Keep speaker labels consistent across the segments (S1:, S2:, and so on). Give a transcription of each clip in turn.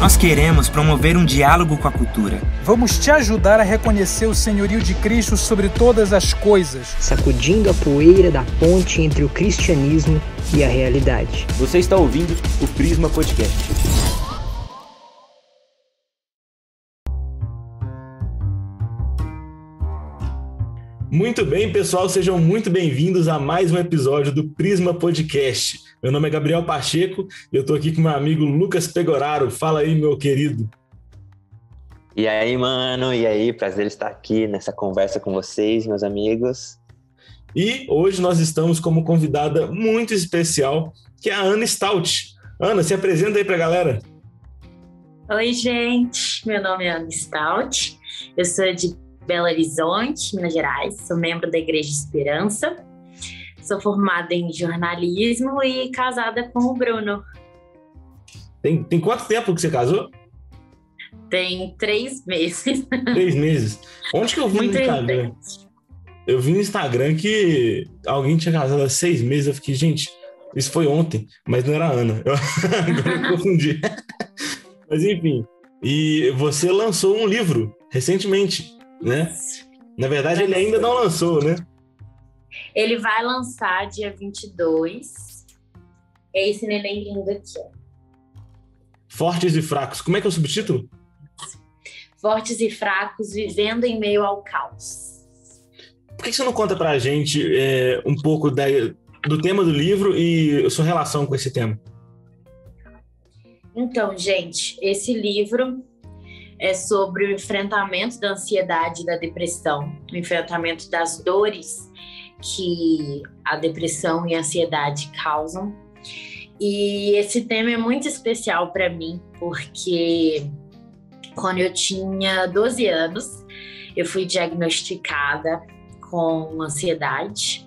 S1: Nós queremos promover um diálogo com a cultura.
S2: Vamos te ajudar a reconhecer o senhorio de Cristo sobre todas as coisas,
S3: sacudindo a poeira da ponte entre o cristianismo e a realidade.
S4: Você está ouvindo o Prisma Podcast.
S5: Muito bem, pessoal, sejam muito bem-vindos a mais um episódio do Prisma Podcast. Meu nome é Gabriel Pacheco e eu estou aqui com meu amigo Lucas Pegoraro. Fala aí, meu querido.
S6: E aí, mano, e aí, prazer estar aqui nessa conversa com vocês, meus amigos.
S5: E hoje nós estamos como convidada muito especial, que é a Ana Stout. Ana, se apresenta aí para a galera.
S7: Oi, gente, meu nome é Ana Stout, eu sou de Belo Horizonte, Minas Gerais. Sou membro da Igreja Esperança. Sou formada em jornalismo e casada com o Bruno.
S5: Tem, tem quanto tempo que você casou?
S7: Tem três meses.
S5: Três meses. Onde que eu vi Muito no Instagram? Eu vi no Instagram que alguém tinha casado há seis meses. Eu fiquei, gente, isso foi ontem, mas não era a Ana. Eu, eu confundi. mas enfim. E você lançou um livro recentemente né? Na verdade, ele ainda não lançou, né?
S7: Ele vai lançar dia 22. É esse neném lindo aqui.
S5: Fortes e fracos. Como é que é o subtítulo?
S7: Fortes e fracos vivendo em meio ao caos.
S5: Por que você não conta pra gente é, um pouco da, do tema do livro e sua relação com esse tema?
S7: Então, gente, esse livro é sobre o enfrentamento da ansiedade e da depressão, o enfrentamento das dores que a depressão e a ansiedade causam. E esse tema é muito especial para mim, porque quando eu tinha 12 anos, eu fui diagnosticada com ansiedade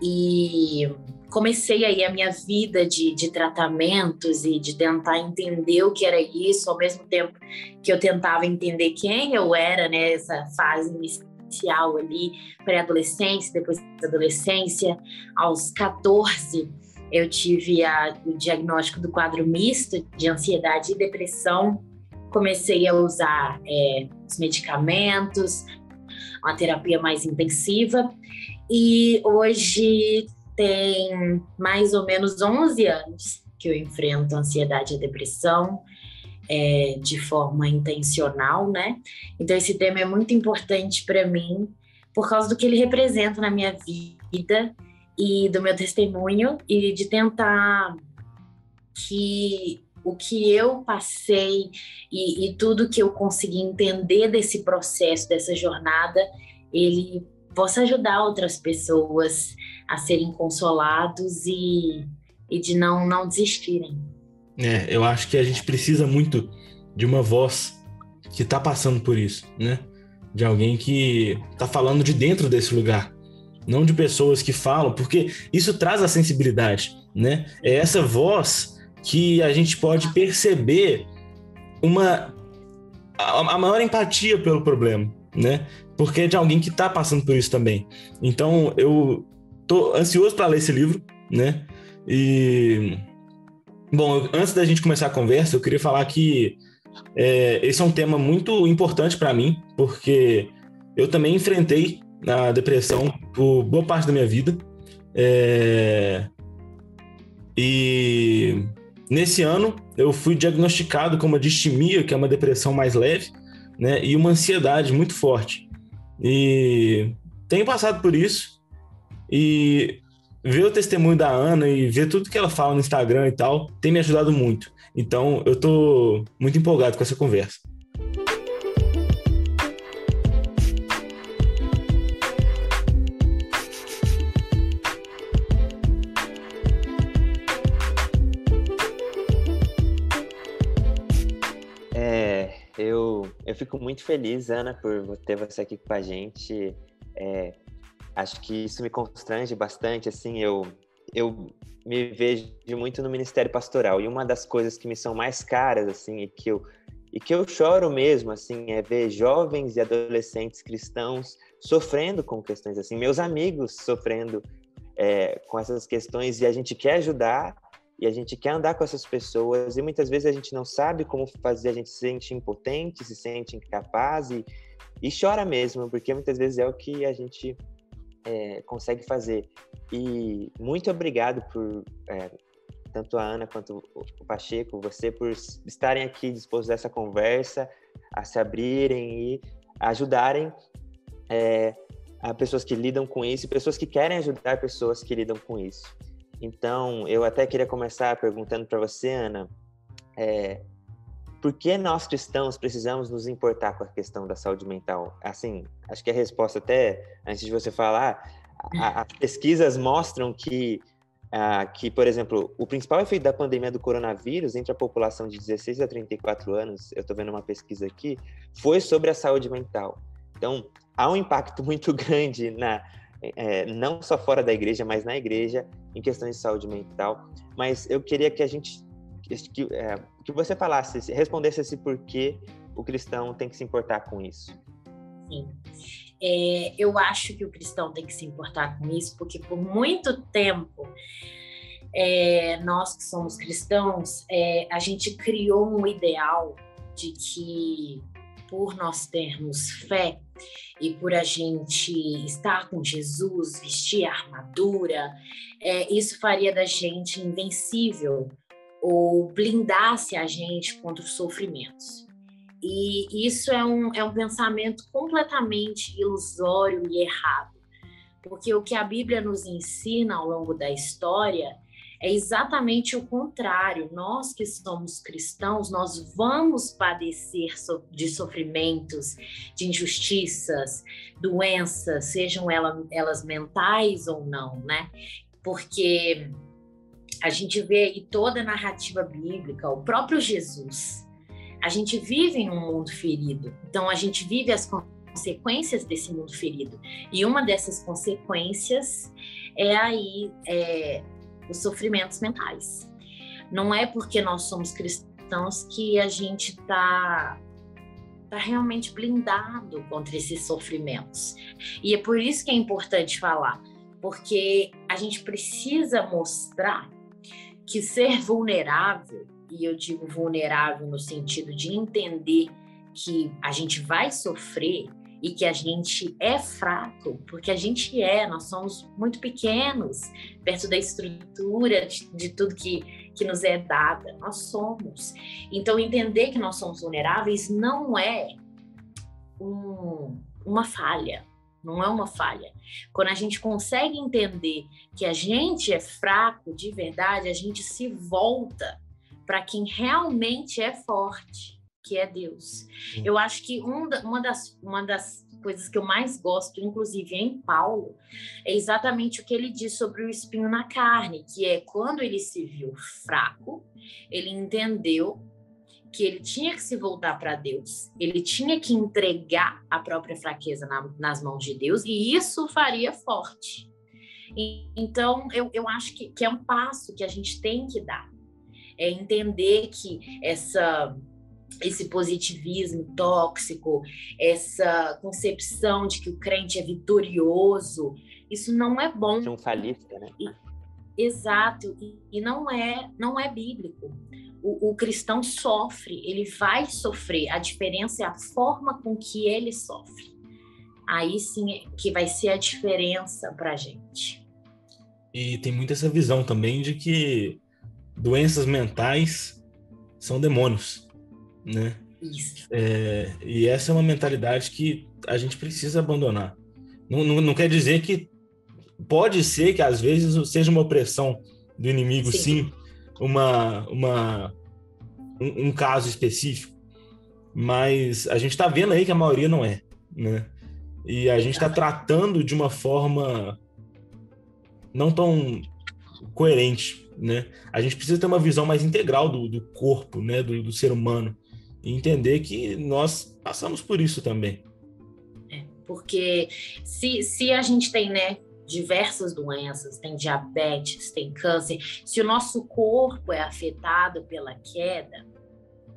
S7: e comecei aí a minha vida de, de tratamentos e de tentar entender o que era isso, ao mesmo tempo que eu tentava entender quem eu era, né, essa fase inicial ali, pré-adolescência, depois da adolescência, aos 14 eu tive a, o diagnóstico do quadro misto de ansiedade e depressão, comecei a usar é, os medicamentos, uma terapia mais intensiva. E hoje tem mais ou menos 11 anos que eu enfrento ansiedade e depressão é, de forma intencional, né? Então esse tema é muito importante para mim por causa do que ele representa na minha vida e do meu testemunho e de tentar que o que eu passei e, e tudo que eu consegui entender desse processo, dessa jornada, ele possa ajudar outras pessoas a serem consolados e, e de não, não desistirem.
S5: É, eu acho que a gente precisa muito de uma voz que está passando por isso, né? De alguém que está falando de dentro desse lugar, não de pessoas que falam, porque isso traz a sensibilidade, né? É essa voz que a gente pode perceber uma a, a maior empatia pelo problema, né? Porque é de alguém que está passando por isso também. Então eu tô ansioso para ler esse livro, né? E bom, antes da gente começar a conversa, eu queria falar que é, esse é um tema muito importante para mim, porque eu também enfrentei a depressão por boa parte da minha vida. É, e nesse ano eu fui diagnosticado com uma distimia, que é uma depressão mais leve, né? E uma ansiedade muito forte. E tenho passado por isso e ver o testemunho da Ana e ver tudo que ela fala no Instagram e tal tem me ajudado muito. Então eu tô muito empolgado com essa conversa.
S6: Fico muito feliz, Ana, por ter você aqui com a gente. É, acho que isso me constrange bastante, assim, eu, eu me vejo muito no ministério pastoral, e uma das coisas que me são mais caras, assim, e que eu, e que eu choro mesmo, assim, é ver jovens e adolescentes cristãos sofrendo com questões assim, meus amigos sofrendo é, com essas questões e a gente quer ajudar e a gente quer andar com essas pessoas e muitas vezes a gente não sabe como fazer, a gente se sente impotente, se sente incapaz e, e chora mesmo, porque muitas vezes é o que a gente é, consegue fazer. E muito obrigado por é, tanto a Ana quanto o Pacheco, você por estarem aqui dispostos a essa conversa, a se abrirem e ajudarem é, a pessoas que lidam com isso pessoas que querem ajudar pessoas que lidam com isso. Então, eu até queria começar perguntando para você, Ana, é, por que nós cristãos precisamos nos importar com a questão da saúde mental? Assim, acho que a resposta até, antes de você falar, as pesquisas mostram que, que, por exemplo, o principal efeito da pandemia do coronavírus entre a população de 16 a 34 anos, eu estou vendo uma pesquisa aqui, foi sobre a saúde mental. Então, há um impacto muito grande na, é, não só fora da igreja, mas na igreja, em questões de saúde mental. Mas eu queria que a gente, que, é, que você falasse, respondesse esse porquê o cristão tem que se importar com isso.
S7: Sim. É, eu acho que o cristão tem que se importar com isso, porque por muito tempo é, nós que somos cristãos, é, a gente criou um ideal de que por nós termos fé e por a gente estar com Jesus, vestir a armadura, é, isso faria da gente invencível ou blindasse a gente contra os sofrimentos. E isso é um, é um pensamento completamente ilusório e errado, porque o que a Bíblia nos ensina ao longo da história é exatamente o contrário. Nós que somos cristãos, nós vamos padecer de sofrimentos, de injustiças, doenças, sejam elas mentais ou não, né? Porque a gente vê aí toda a narrativa bíblica, o próprio Jesus. A gente vive em um mundo ferido, então a gente vive as consequências desse mundo ferido. E uma dessas consequências é aí é, os sofrimentos mentais. Não é porque nós somos cristãos que a gente está tá realmente blindado contra esses sofrimentos. E é por isso que é importante falar, porque a gente precisa mostrar que ser vulnerável, e eu digo vulnerável no sentido de entender que a gente vai sofrer e que a gente é fraco, porque a gente é, nós somos muito pequenos perto da estrutura de, de tudo que, que nos é dada, nós somos. Então, entender que nós somos vulneráveis não é um, uma falha, não é uma falha. Quando a gente consegue entender que a gente é fraco de verdade, a gente se volta para quem realmente é forte que é Deus. Eu acho que um da, uma, das, uma das coisas que eu mais gosto, inclusive em Paulo, é exatamente o que ele diz sobre o espinho na carne, que é quando ele se viu fraco, ele entendeu que ele tinha que se voltar para Deus, ele tinha que entregar a própria fraqueza na, nas mãos de Deus, e isso faria forte. E, então, eu, eu acho que, que é um passo que a gente tem que dar. É entender que essa esse positivismo tóxico, essa concepção de que o crente é vitorioso, isso não é bom.
S6: Triunfalista, né?
S7: E, exato, e, e, não é não é bíblico. O, o, cristão sofre, ele vai sofrer. A diferença é a forma com que ele sofre. Aí sim é que vai ser a diferença para gente.
S5: E tem muito essa visão também de que doenças mentais são demônios né?
S7: Isso.
S5: É, e essa é uma mentalidade que a gente precisa abandonar. Não, não, não, quer dizer que pode ser que às vezes seja uma opressão do inimigo, sim, sim uma, uma, um, um, caso específico, mas a gente está vendo aí que a maioria não é, né? E a gente está tratando de uma forma não tão coerente, né? A gente precisa ter uma visão mais integral do, do corpo, né? Do, do ser humano e entender que nós passamos por isso também.
S7: É, porque se, se a gente tem, né, diversas doenças, tem diabetes, tem câncer, se o nosso corpo é afetado pela queda,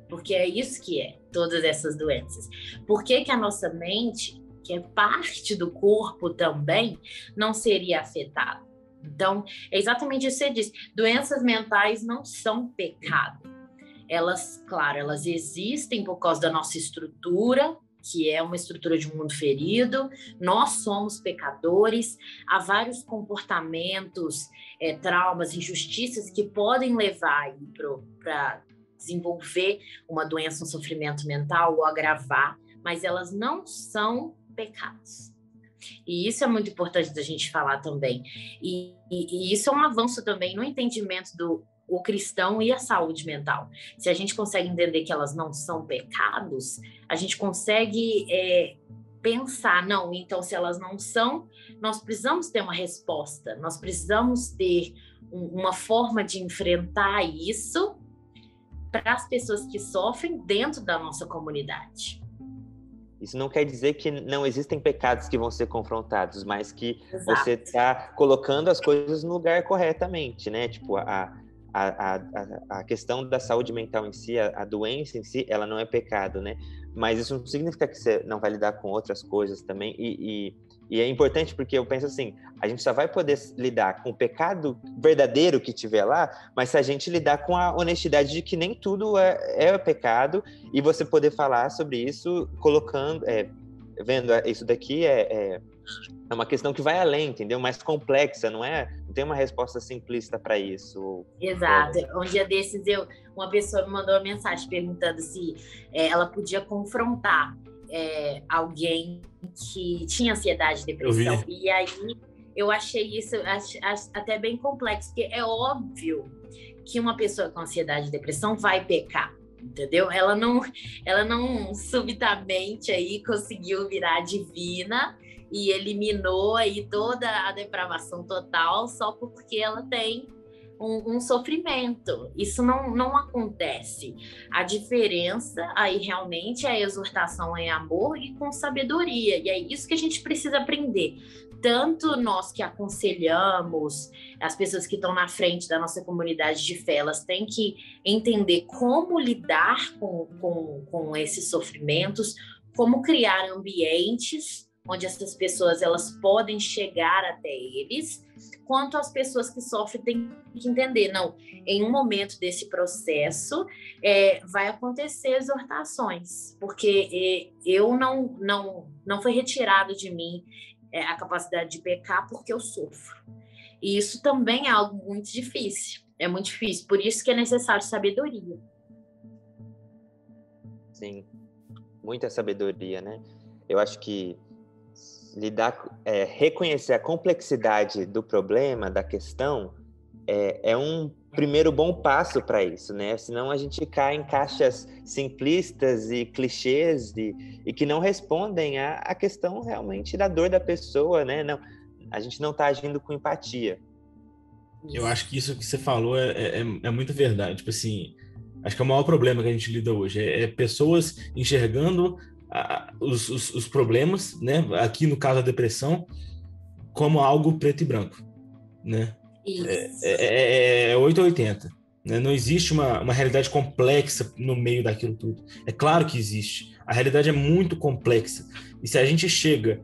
S7: porque é isso que é, todas essas doenças. Por que, que a nossa mente, que é parte do corpo também, não seria afetada? Então, é exatamente isso que você disse. Doenças mentais não são pecado. Elas, claro, elas existem por causa da nossa estrutura, que é uma estrutura de um mundo ferido. Nós somos pecadores. Há vários comportamentos, é, traumas, injustiças que podem levar para desenvolver uma doença, um sofrimento mental ou agravar, mas elas não são pecados. E isso é muito importante da gente falar também. E, e, e, isso é um avanço também no entendimento do o cristão e a saúde mental. Se a gente consegue entender que elas não são pecados, a gente consegue é, pensar, não, então se elas não são, nós precisamos ter uma resposta, nós precisamos ter um, uma forma de enfrentar isso para as pessoas que sofrem dentro da nossa comunidade.
S6: Isso não quer dizer que não existem pecados que vão ser confrontados, mas que Exato. você está colocando as coisas no lugar corretamente, né? Tipo, a, a, a, a questão da saúde mental em si, a, a, doença em si, ela não é pecado, né? Mas isso não significa que você não vai lidar com outras coisas também. E, e, e, é importante porque eu penso assim: a gente só vai poder lidar com o pecado verdadeiro que tiver lá, mas se a gente lidar com a honestidade de que nem tudo é, é pecado e você poder falar sobre isso colocando, é, vendo isso daqui é, é é uma questão que vai além, entendeu? Mais complexa, não é? Não tem uma resposta simplista para isso.
S7: Exato. Um dia desses eu, uma pessoa me mandou uma mensagem perguntando se é, ela podia confrontar é, alguém que tinha ansiedade e depressão. E aí eu achei isso ach, ach, até bem complexo, porque é óbvio que uma pessoa com ansiedade e depressão vai pecar entendeu? Ela não, ela não subitamente aí conseguiu virar divina e eliminou aí toda a depravação total só porque ela tem um, um, sofrimento. Isso não, não acontece. A diferença aí realmente é a exortação em amor e com sabedoria. E é isso que a gente precisa aprender. Tanto nós que aconselhamos, as pessoas que estão na frente da nossa comunidade de fé, elas têm que entender como lidar com, com, com esses sofrimentos, como criar ambientes onde essas pessoas elas podem chegar até eles, quanto as pessoas que sofrem têm que entender, não, em um momento desse processo é, vai acontecer exortações, porque é, eu não, não, não foi retirado de mim é, a capacidade de pecar porque eu sofro. E isso também é algo muito difícil, é muito difícil, por isso que é necessário sabedoria.
S6: Sim, muita sabedoria, né? Eu acho que lidar, é, reconhecer a complexidade do problema, da questão, é, é um primeiro bom passo para isso, né? Senão a gente cai em caixas simplistas e clichês e, e que não respondem à, à questão realmente da dor da pessoa, né? Não, a gente não está agindo com empatia.
S5: Eu acho que isso que você falou é, é, é muito verdade. Tipo assim, acho que é o maior problema que a gente lida hoje. É, é pessoas enxergando a, os, os, os, problemas, né? Aqui no caso a depressão, como algo preto e branco, né? Isso. É, é, é 880. É né? Não existe uma, uma realidade complexa no meio daquilo tudo. É claro que existe. A realidade é muito complexa. E se a gente chega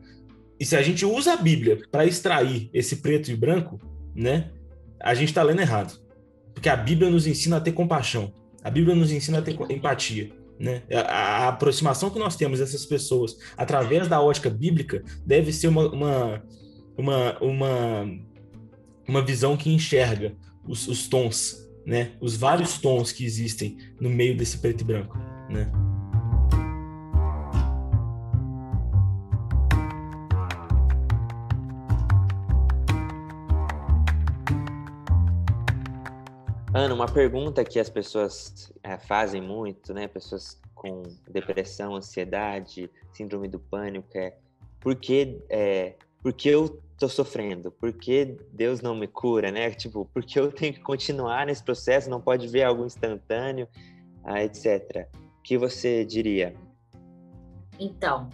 S5: e se a gente usa a Bíblia para extrair esse preto e branco, né? A gente está lendo errado. Porque a Bíblia nos ensina a ter compaixão. A Bíblia nos ensina a ter empatia. Né? A, a, aproximação que nós temos dessas pessoas através da ótica bíblica deve ser uma, uma, uma, uma, uma visão que enxerga os, os tons, né? os vários tons que existem no meio desse preto e branco. Né?
S6: Ana, uma pergunta que as pessoas é, fazem muito, né? Pessoas com depressão, ansiedade, síndrome do pânico, é por que, é, por que eu tô sofrendo? Por que Deus não me cura, né? Tipo, por que eu tenho que continuar nesse processo? Não pode ver algo instantâneo, ah, etc. O que você diria?
S7: Então,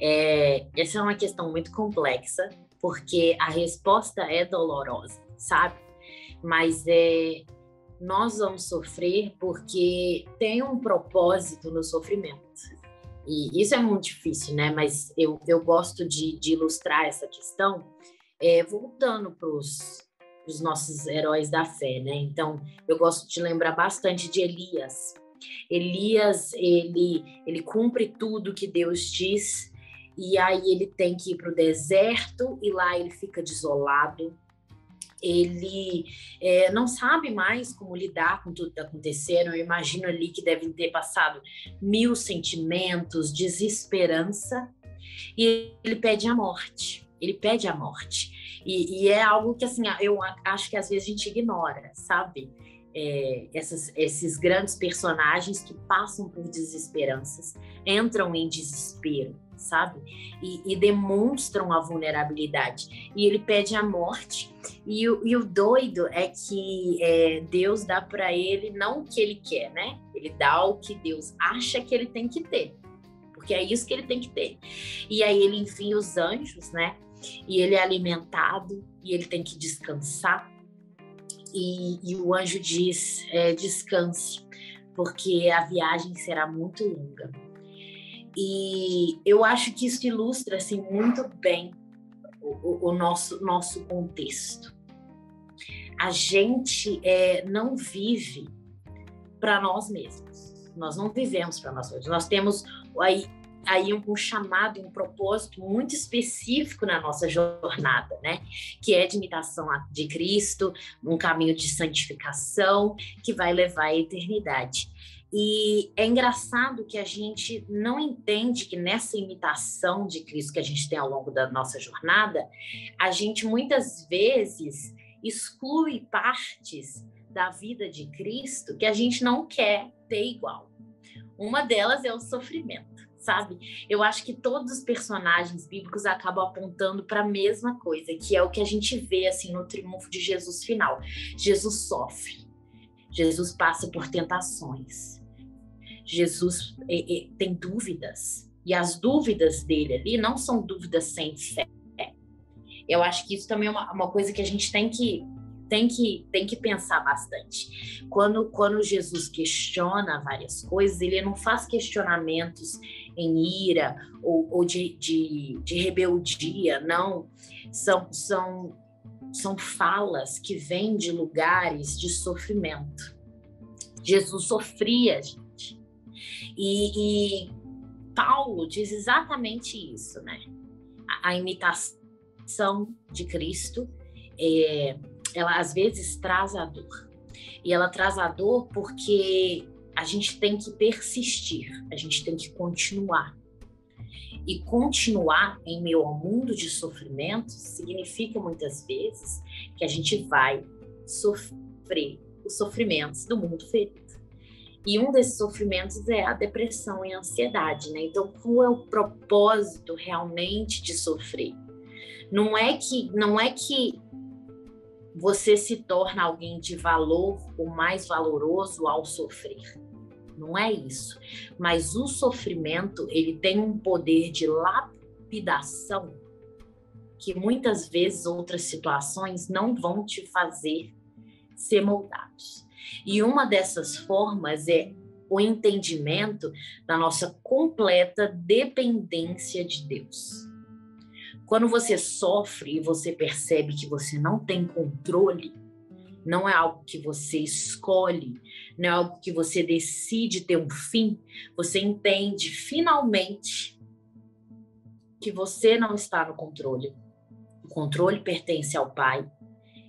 S7: é, essa é uma questão muito complexa, porque a resposta é dolorosa, sabe? Mas é, nós vamos sofrer porque tem um propósito no sofrimento. E isso é muito difícil, né? Mas eu, eu gosto de, de ilustrar essa questão é, voltando para os os nossos heróis da fé, né? Então, eu gosto de lembrar bastante de Elias. Elias, ele, ele cumpre tudo que Deus diz, e aí ele tem que ir para o deserto, e lá ele fica desolado. Ele é, não sabe mais como lidar com tudo que está acontecendo. Eu imagino ali que devem ter passado mil sentimentos, desesperança, e ele pede a morte. Ele pede a morte. E, e, é algo que, assim, eu acho que às vezes a gente ignora, sabe? É, essas, esses grandes personagens que passam por desesperanças, entram em desespero, sabe? E, e demonstram a vulnerabilidade. E ele pede a morte. E, o, e o doido é que é, Deus dá para ele não o que ele quer, né? Ele dá o que Deus acha que ele tem que ter. Porque é isso que ele tem que ter. E aí ele envia os anjos, né? e ele é alimentado e ele tem que descansar. E, e o anjo diz: é, descanse, porque a viagem será muito longa. E eu acho que isso ilustra assim, muito bem o, o nosso, nosso contexto. A gente é, não vive para nós mesmos. Nós não vivemos para nós mesmos. Nós temos aí aí um, um chamado, um propósito muito específico na nossa jornada, né? Que é de imitação de Cristo, um caminho de santificação que vai levar à eternidade. E é engraçado que a gente não entende que nessa imitação de Cristo que a gente tem ao longo da nossa jornada, a gente muitas vezes exclui partes da vida de Cristo que a gente não quer ter igual. Uma delas é o sofrimento sabe? Eu acho que todos os personagens bíblicos acabam apontando para a mesma coisa, que é o que a gente vê assim no triunfo de Jesus final. Jesus sofre. Jesus passa por tentações. Jesus é, é, tem dúvidas. E as dúvidas dele ali não são dúvidas sem fé. Eu acho que isso também é uma, uma coisa que a gente tem que tem que, tem que pensar bastante. Quando, quando Jesus questiona várias coisas, ele não faz questionamentos em ira ou, ou de, de, de rebeldia, não. São, são, são falas que vêm de lugares de sofrimento. Jesus sofria. E, e Paulo diz exatamente isso, né? A, a imitação de Cristo é, ela às vezes traz a dor. E ela traz a dor porque a gente tem que persistir, a gente tem que continuar. E continuar em meio ao mundo de sofrimento significa muitas vezes que a gente vai sofrer os sofrimentos do mundo ferido. E um desses sofrimentos é a depressão e a ansiedade, né? Então, qual é o propósito realmente de sofrer? Não é que não é que você se torna alguém de valor, o mais valoroso ao sofrer. Não é isso. Mas o sofrimento, ele tem um poder de lapidação que muitas vezes outras situações não vão te fazer ser moldados. E uma dessas formas é o entendimento da nossa completa dependência de Deus. Quando você sofre e você percebe que você não tem controle, não é algo que você escolhe, não é algo que você decide ter um fim, você entende finalmente que você não está no controle. O controle pertence ao Pai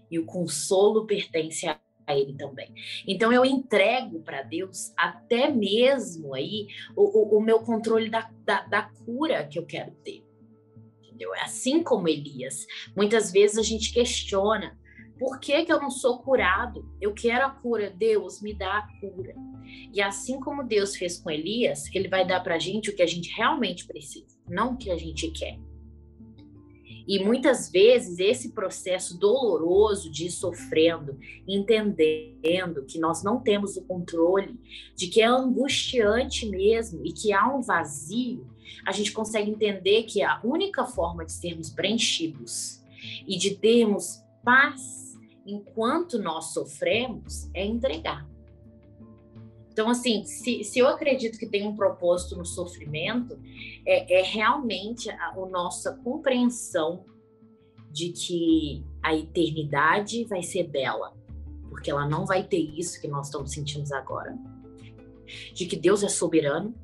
S7: e o consolo pertence a ele também. Então eu entrego para Deus até mesmo aí o, o, o meu controle da, da, da, cura que eu quero ter entendeu? É assim como Elias. Muitas vezes a gente questiona por que, que eu não sou curado? Eu quero a cura, Deus me dá a cura. E assim como Deus fez com Elias, ele vai dar para a gente o que a gente realmente precisa, não o que a gente quer. E muitas vezes esse processo doloroso de ir sofrendo, entendendo que nós não temos o controle, de que é angustiante mesmo e que há um vazio, a gente consegue entender que a única forma de sermos preenchidos e de termos paz enquanto nós sofremos é entregar. Então, assim, se, se eu acredito que tem um propósito no sofrimento, é, é realmente a, a nossa compreensão de que a eternidade vai ser bela, porque ela não vai ter isso que nós estamos sentindo agora. De que Deus é soberano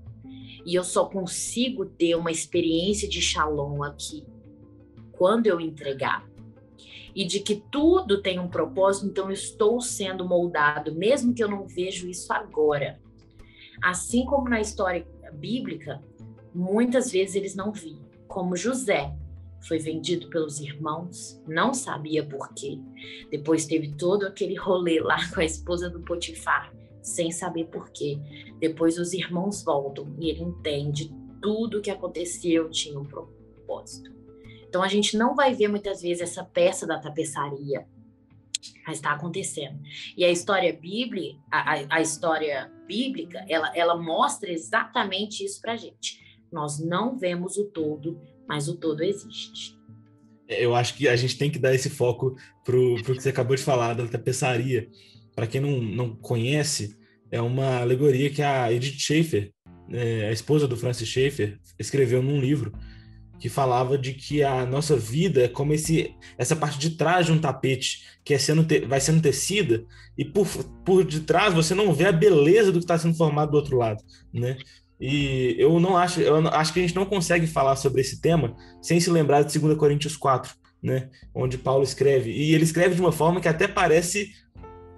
S7: e eu só consigo ter uma experiência de shalom aqui quando eu entregar. E de que tudo tem um propósito, então eu estou sendo moldado, mesmo que eu não vejo isso agora. Assim como na história bíblica, muitas vezes eles não viam, como José foi vendido pelos irmãos, não sabia por quê. Depois teve todo aquele rolê lá com a esposa do Potifar, sem saber por quê. Depois os irmãos voltam e ele entende tudo o que aconteceu tinha um propósito. Então a gente não vai ver muitas vezes essa peça da tapeçaria, mas está acontecendo. E a história bíblica, a, a, história bíblica, ela, ela mostra exatamente isso para gente. Nós não vemos o todo, mas o todo existe.
S5: Eu acho que a gente tem que dar esse foco pro, pro que você acabou de falar da tapeçaria. Para quem não, não conhece, é uma alegoria que a Edith Schaefer, é, a esposa do Francis Schaeffer, escreveu num livro que falava de que a nossa vida é como esse, essa parte de trás de um tapete que é sendo te, vai sendo tecida e por, por detrás você não vê a beleza do que está sendo formado do outro lado, né? E eu não acho, eu acho que a gente não consegue falar sobre esse tema sem se lembrar de 2 Coríntios 4, né? Onde Paulo escreve. E ele escreve de uma forma que até parece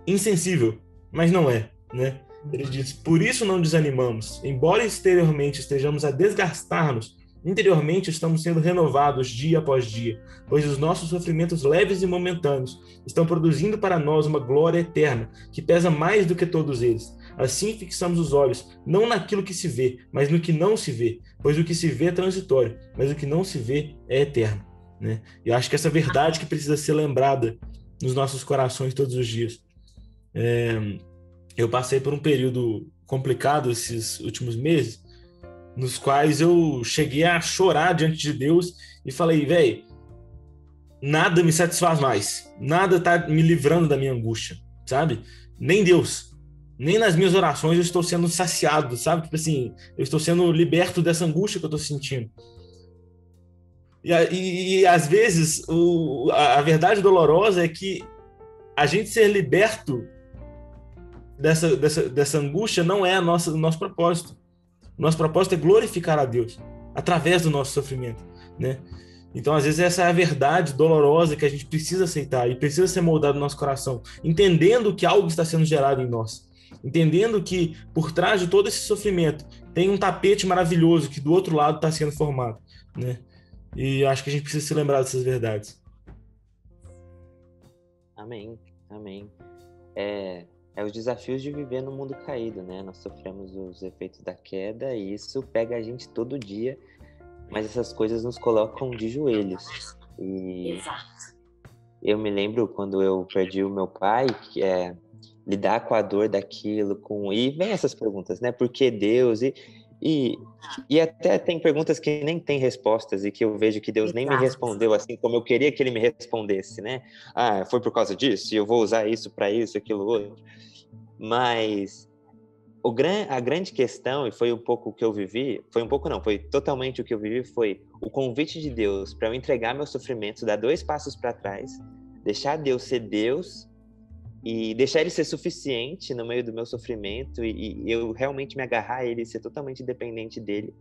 S5: insensível, mas não é, né? Ele diz: Por isso não desanimamos, embora exteriormente estejamos a desgastar-nos, interiormente estamos sendo renovados dia após dia, pois os nossos sofrimentos leves e momentâneos estão produzindo para nós uma glória eterna, que pesa mais do que todos eles. Assim fixamos os olhos, não naquilo que se vê, mas no que não se vê, pois o que se vê é transitório, mas o que não se vê é eterno. Né? E acho que essa verdade que precisa ser lembrada nos nossos corações todos os dias. É, eu passei por um período complicado esses últimos meses, nos quais eu cheguei a chorar diante de Deus e falei, velho, nada me satisfaz mais, nada tá me livrando da minha angústia, sabe? Nem Deus, nem nas minhas orações eu estou sendo saciado, sabe? Tipo assim, eu estou sendo liberto dessa angústia que eu estou sentindo. E, e, e, às vezes o, a, a verdade dolorosa é que a gente ser liberto dessa, dessa, dessa angústia não é o nosso propósito. Nosso propósito é glorificar a Deus através do nosso sofrimento, né? Então, às vezes, essa é a verdade dolorosa que a gente precisa aceitar e precisa ser moldado no nosso coração, entendendo que algo está sendo gerado em nós, entendendo que por trás de todo esse sofrimento tem um tapete maravilhoso que do outro lado está sendo formado, né? E acho que a gente precisa se lembrar dessas verdades.
S6: Amém, amém. É, é os desafios de viver no mundo caído, né? Nós sofremos os efeitos da queda e isso pega a gente todo dia, mas essas coisas nos colocam de joelhos. E
S7: Exato.
S6: Eu me lembro quando eu perdi o meu pai, que é lidar com a dor daquilo, com e vem essas perguntas, né? Por que Deus? E, e, e até tem perguntas que nem tem respostas e que eu vejo que Deus nem me respondeu assim como eu queria que ele me respondesse, né? Ah, foi por causa disso, e eu vou usar isso para isso, aquilo outro. Mas o gran, a grande questão, e foi um pouco o que eu vivi, foi um pouco não, foi totalmente o que eu vivi, foi o convite de Deus para eu entregar meus sofrimentos, dar dois passos para trás, deixar Deus ser Deus e deixar ele ser suficiente no meio do meu sofrimento e, e, eu realmente me agarrar a ele, ser totalmente dependente dele.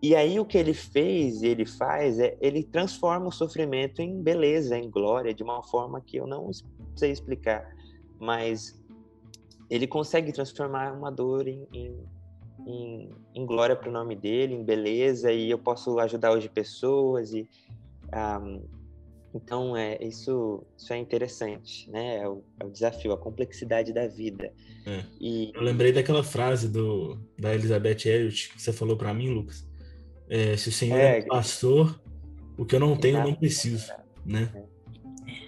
S6: E aí o que ele fez e ele faz é ele transforma o sofrimento em beleza, em glória, de uma forma que eu não sei explicar, mas ele consegue transformar uma dor em, em, em, em glória para o nome dele, em beleza, e eu posso ajudar hoje pessoas. e um, Então, é, isso, isso é interessante, né? É o, é o desafio, a complexidade da vida.
S5: É. E... Eu lembrei daquela frase do, da Elizabeth Elliot que você falou para mim, Lucas. É, se o Senhor é, é pastor, o que eu não tenho, eu não preciso, né?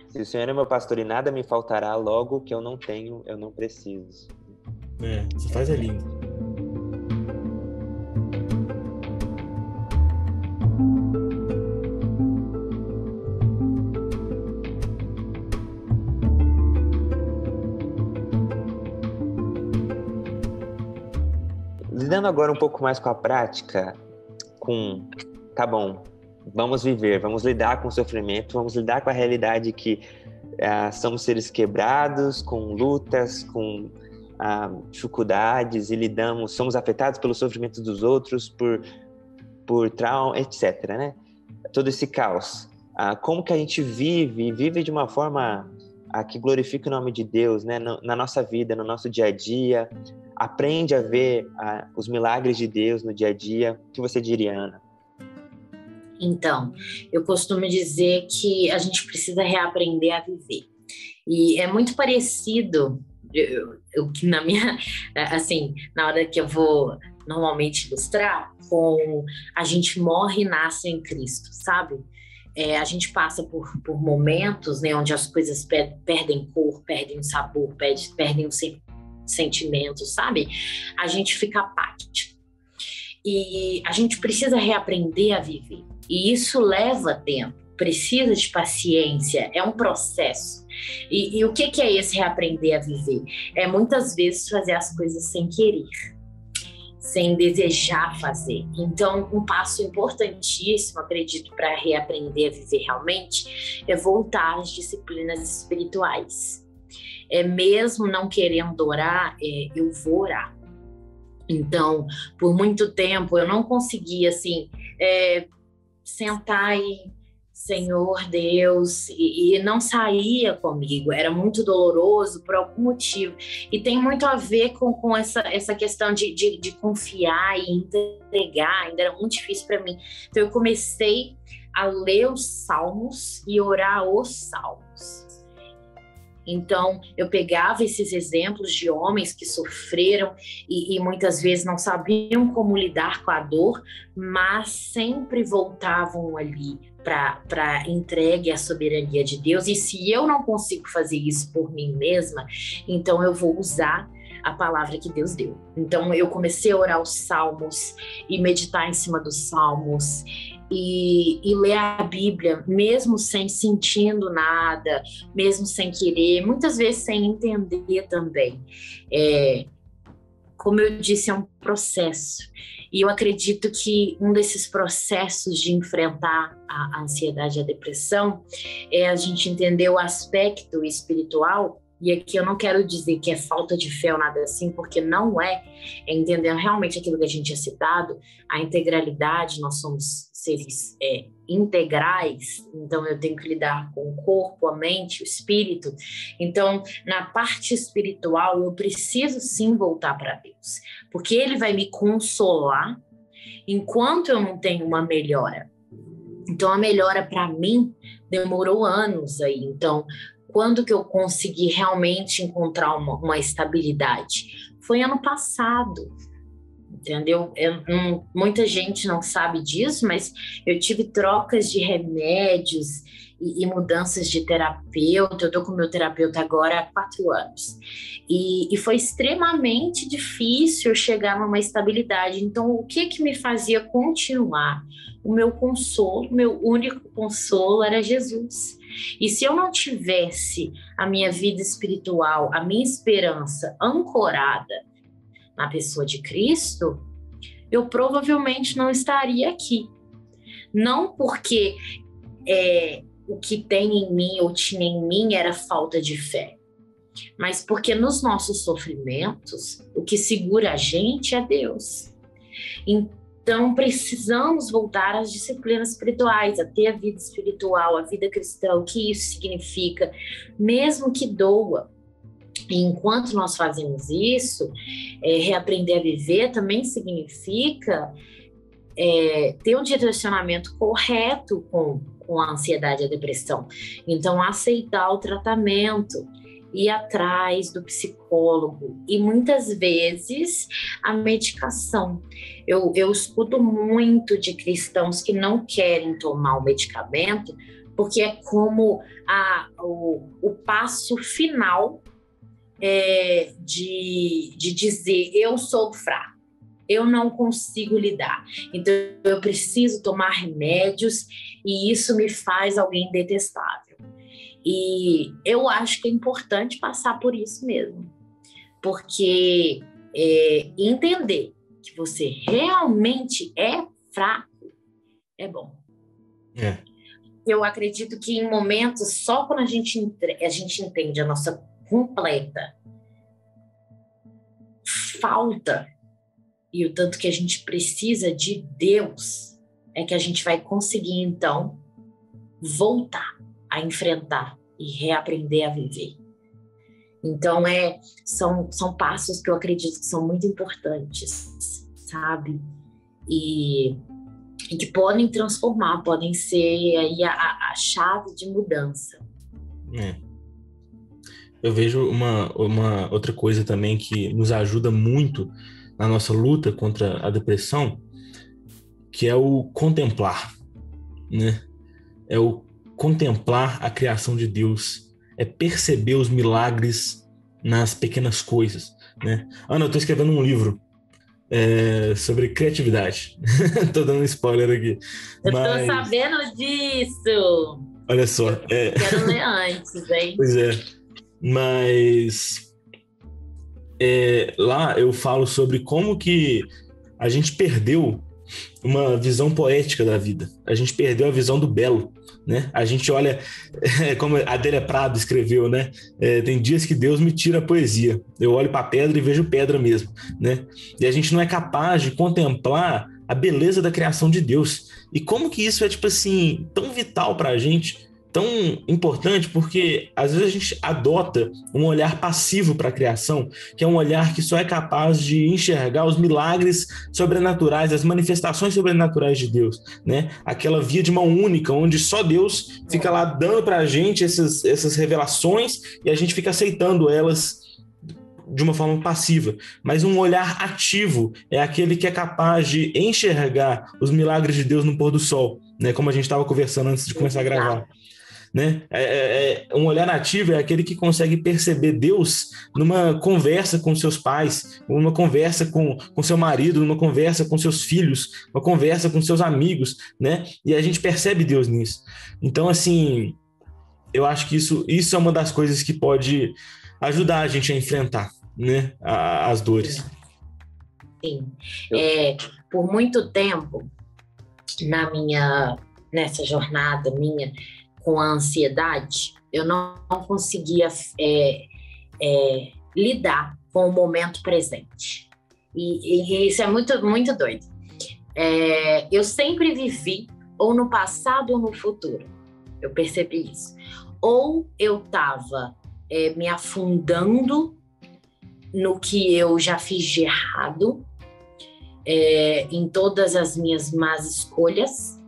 S6: Se o Senhor é meu pastor e nada me faltará, logo o que eu não tenho, eu não preciso.
S5: É, essa faz é lindo.
S6: Lidando agora um pouco mais com a prática, com, tá bom, vamos viver, vamos lidar com o sofrimento, vamos lidar com a realidade que ah, somos seres quebrados, com lutas, com ah, dificuldades e lidamos, somos afetados pelo sofrimento dos outros, por, por trauma, etc. Né? Todo esse caos. Ah, como que a gente vive, vive de uma forma ah, que glorifica o nome de Deus né? na nossa vida, no nosso dia a dia, aprende a ver ah, os milagres de Deus no dia a dia. O que você diria, Ana?
S7: Então, eu costumo dizer que a gente precisa reaprender a viver. E é muito parecido eu, eu, na minha assim na hora que eu vou normalmente ilustrar com a gente morre e nasce em Cristo sabe é, a gente passa por, por momentos né onde as coisas perdem cor perdem sabor perdem, perdem o sentimento sabe a gente fica apático e a gente precisa reaprender a viver e isso leva tempo precisa de paciência é um processo e, e o que, que é esse reaprender a viver? É muitas vezes fazer as coisas sem querer, sem desejar fazer. Então, um passo importantíssimo, acredito, para reaprender a viver realmente, é voltar às disciplinas espirituais. É mesmo não querendo orar, é, eu vou orar. Então, por muito tempo eu não conseguia assim é, sentar e Senhor Deus, e, e, não saía comigo, era muito doloroso por algum motivo. E tem muito a ver com, com essa, essa questão de, de, de confiar e entregar, ainda era muito difícil para mim. Então eu comecei a ler os salmos e orar os salmos. Então, eu pegava esses exemplos de homens que sofreram e, e, muitas vezes não sabiam como lidar com a dor, mas sempre voltavam ali para entregue à soberania de Deus. E se eu não consigo fazer isso por mim mesma, então eu vou usar a palavra que Deus deu. Então eu comecei a orar os salmos e meditar em cima dos salmos e, e, ler a Bíblia, mesmo sem sentindo nada, mesmo sem querer, muitas vezes sem entender também. É, como eu disse, é um processo. E eu acredito que um desses processos de enfrentar a ansiedade e a depressão é a gente entender o aspecto espiritual e aqui eu não quero dizer que é falta de fé ou nada assim, porque não é. É entender realmente aquilo que a gente tinha citado, a integralidade, nós somos seres é, integrais, então eu tenho que lidar com o corpo, a mente, o espírito. Então, na parte espiritual, eu preciso sim voltar para Deus, porque Ele vai me consolar enquanto eu não tenho uma melhora. Então, a melhora para mim demorou anos aí. Então, quando que eu consegui realmente encontrar uma, uma estabilidade? Foi ano passado, entendeu? Eu, muita gente não sabe disso, mas eu tive trocas de remédios e, e mudanças de terapeuta. Eu estou com meu terapeuta agora há quatro anos. E, e, foi extremamente difícil chegar numa estabilidade. Então, o que que me fazia continuar? O meu consolo, meu único consolo era Jesus. E se eu não tivesse a minha vida espiritual, a minha esperança ancorada na pessoa de Cristo, eu provavelmente não estaria aqui. Não porque é, o que tem em mim ou tinha em mim era falta de fé, mas porque nos nossos sofrimentos, o que segura a gente é Deus. Então, então, precisamos voltar às disciplinas espirituais, a ter a vida espiritual, a vida cristã, o que isso significa, mesmo que doa. E enquanto nós fazemos isso, é, reaprender a viver também significa é, ter um direcionamento correto com, com a ansiedade e a depressão. Então, aceitar o tratamento, ir atrás do psicólogo e muitas vezes a medicação. Eu, eu escuto muito de cristãos que não querem tomar o medicamento porque é como a, o, o passo final é, de, de dizer eu sou fraco eu não consigo lidar. Então, eu preciso tomar remédios e isso me faz alguém detestável. E eu acho que é importante passar por isso mesmo, porque é, entender que você realmente é fraco é bom.
S5: É.
S7: Eu acredito que em momentos, só quando a gente, a gente entende a nossa completa falta e o tanto que a gente precisa de Deus, é que a gente vai conseguir, então, voltar a enfrentar e reaprender a viver. Então, é, são, são passos que eu acredito que são muito importantes, sabe? E, e que podem transformar, podem ser aí a, a- chave de mudança.
S5: É. Eu vejo uma, uma outra coisa também que nos ajuda muito na nossa luta contra a depressão, que é o contemplar, né? É o contemplar a criação de Deus, é perceber os milagres nas pequenas coisas, né? Ana, eu estou escrevendo um livro é, sobre criatividade. tô dando um spoiler aqui.
S7: Eu
S5: Mas-
S7: tô sabendo disso!
S5: Olha só, é,
S7: Quero ler antes, hein?
S5: Pois é. Mas é, lá eu falo sobre como que a gente perdeu uma visão poética da vida. A gente perdeu a visão do belo, né? A gente olha, como Adélia Prado escreveu, né? É, tem dias que Deus me tira a poesia. Eu olho para a pedra e vejo pedra mesmo, né? E a gente não é capaz de contemplar a beleza da criação de Deus. E como que isso é, tipo assim, tão vital para a gente, tão importante, porque às vezes a gente adota um olhar passivo para a criação, que é um olhar que só é capaz de enxergar os milagres sobrenaturais, as manifestações sobrenaturais de Deus, né? Aquela via de mão única, onde só Deus fica lá dando para a gente essas, essas revelações e a gente fica aceitando elas de uma forma passiva, mas um olhar ativo é aquele que é capaz de enxergar os milagres de Deus no pôr do sol, né? Como a gente estava conversando antes de começar a gravar né? É, é- é- um olhar ativo é aquele que consegue perceber Deus numa conversa com seus pais, numa conversa com, com seu marido, numa conversa com seus filhos, uma conversa com seus amigos, né? E a gente percebe Deus nisso. Então, assim, eu acho que isso, isso é uma das coisas que pode ajudar a gente a enfrentar, né? a- as dores.
S7: Sim. É, por muito tempo, na minha, nessa jornada minha com a ansiedade, eu não, não conseguia é, é, lidar com o momento presente. E, e isso é muito, muito doido. É, eu sempre vivi ou no passado ou no futuro. Eu percebi isso. Ou eu estava me afundando no que eu já fiz de errado, é, em todas as minhas más escolhas,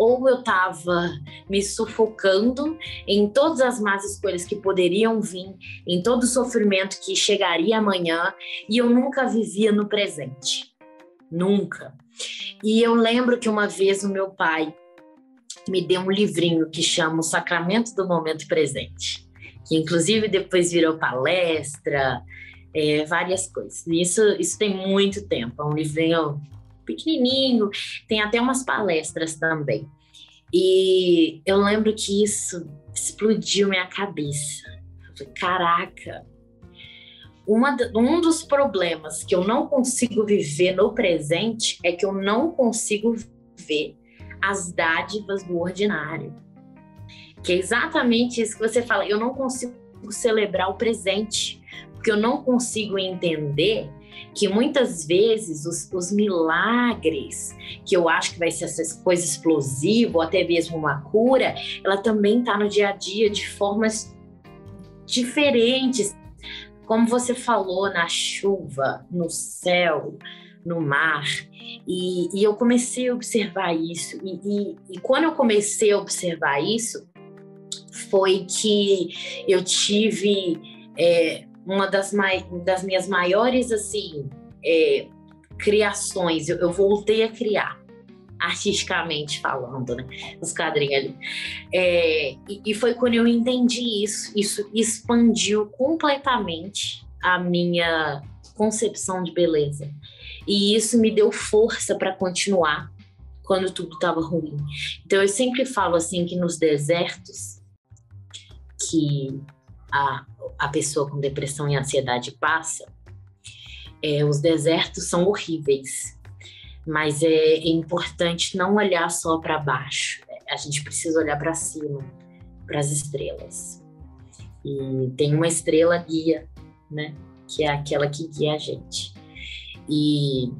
S7: ou eu estava me sufocando em todas as más escolhas que poderiam vir, em todo o sofrimento que chegaria amanhã, e eu nunca vivia no presente. Nunca. E eu lembro que uma vez o meu pai me deu um livrinho que chama O Sacramento do Momento Presente, que inclusive depois virou palestra, é, várias coisas. Isso, isso tem muito tempo, é um livrinho pequenininho, tem até umas palestras também. E eu lembro que isso explodiu minha cabeça. Falei, caraca, uma, um dos problemas que eu não consigo viver no presente é que eu não consigo ver as dádivas do ordinário. Que é exatamente isso que você fala. Eu não consigo celebrar o presente, porque eu não consigo entender que muitas vezes os, os, milagres, que eu acho que vai ser essa coisa explosiva, ou até mesmo uma cura, ela também está no dia a dia de formas diferentes. Como você falou, na chuva, no céu, no mar. E, e eu comecei a observar isso. E, e, e quando eu comecei a observar isso, foi que eu tive. É, uma das, mai das minhas maiores assim é, criações. Eu, eu, voltei a criar artisticamente falando né os quadrinhos ali. É, e, e, foi quando eu entendi isso isso expandiu completamente a minha concepção de beleza. E isso me deu força para continuar quando tudo estava ruim. Então eu sempre falo assim que nos desertos que a, a pessoa com depressão e ansiedade passa, é, os desertos são horríveis, mas é, é importante não olhar só para baixo. a gente precisa olhar para cima, para as estrelas. E tem uma estrela guia, né? Que é aquela que guia a gente. E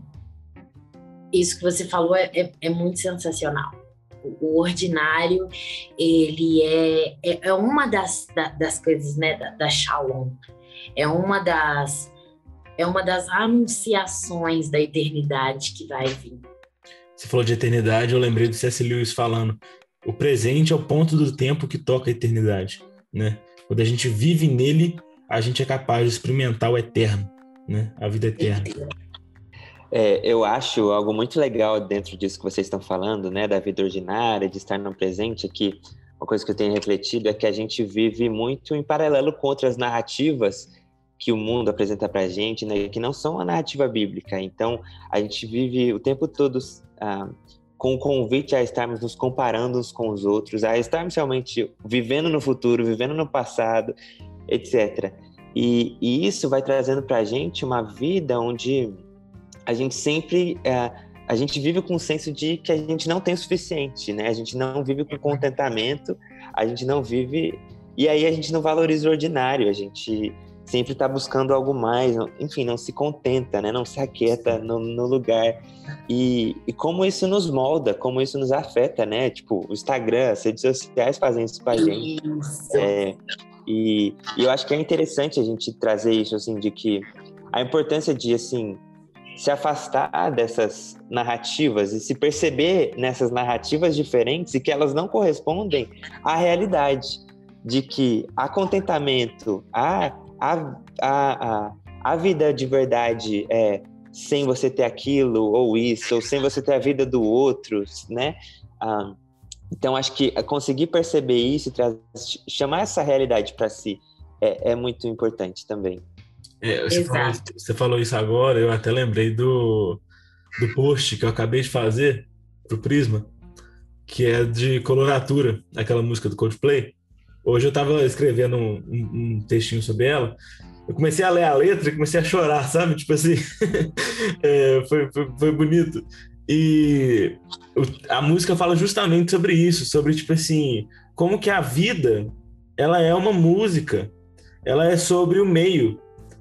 S7: isso que você falou é, é, é muito sensacional. O, ordinário, ele é, é, é uma das, da, das coisas, né, da, da Shalom. É uma das é uma das anunciações da eternidade que vai vir.
S5: Você falou de eternidade, eu lembrei do C.S. Lewis falando: o presente é o ponto do tempo que toca a eternidade, né? Quando a gente vive nele, a gente é capaz de experimentar o eterno, né? A vida eterna.
S6: É, eu acho algo muito legal dentro disso que vocês estão falando, né? Da vida ordinária, de estar no presente, que uma coisa que eu tenho refletido é que a gente vive muito em paralelo com outras narrativas que o mundo apresenta para a gente, né, que não são a narrativa bíblica. Então, a gente vive o tempo todo ah, com o convite a estarmos nos comparando uns com os outros, a estarmos realmente vivendo no futuro, vivendo no passado, etc. E, e isso vai trazendo para a gente uma vida onde a gente sempre é, a gente vive com o senso de que a gente não tem o suficiente, né? A gente não vive com contentamento, a gente não vive e aí a gente não valoriza o ordinário, a gente sempre está buscando algo mais, enfim, não se contenta, né? Não se aquieta no, no lugar. E, e, como isso nos molda, como isso nos afeta, né? Tipo, o Instagram, as redes sociais fazem isso com a gente. É, e, e, eu acho que é interessante a gente trazer isso, assim, de que a importância de, assim, se afastar dessas narrativas e se perceber nessas narrativas diferentes e que elas não correspondem à realidade de que há contentamento, há a, a, a, a vida de verdade é sem você ter aquilo ou isso, ou sem você ter a vida do outro, né? Ah, então, acho que conseguir perceber isso e chamar essa realidade para si é, é, muito importante também.
S5: É, você, falou, você, falou, isso agora, eu até lembrei do, do post que eu acabei de fazer pro Prisma, que é de coloratura, aquela música do Coldplay. Hoje eu estava escrevendo um, um, um, textinho sobre ela. Eu comecei a ler a letra e comecei a chorar, sabe? Tipo assim, é, foi, foi, foi, bonito. E a música fala justamente sobre isso, sobre tipo assim, como que a vida ela é uma música, ela é sobre o meio,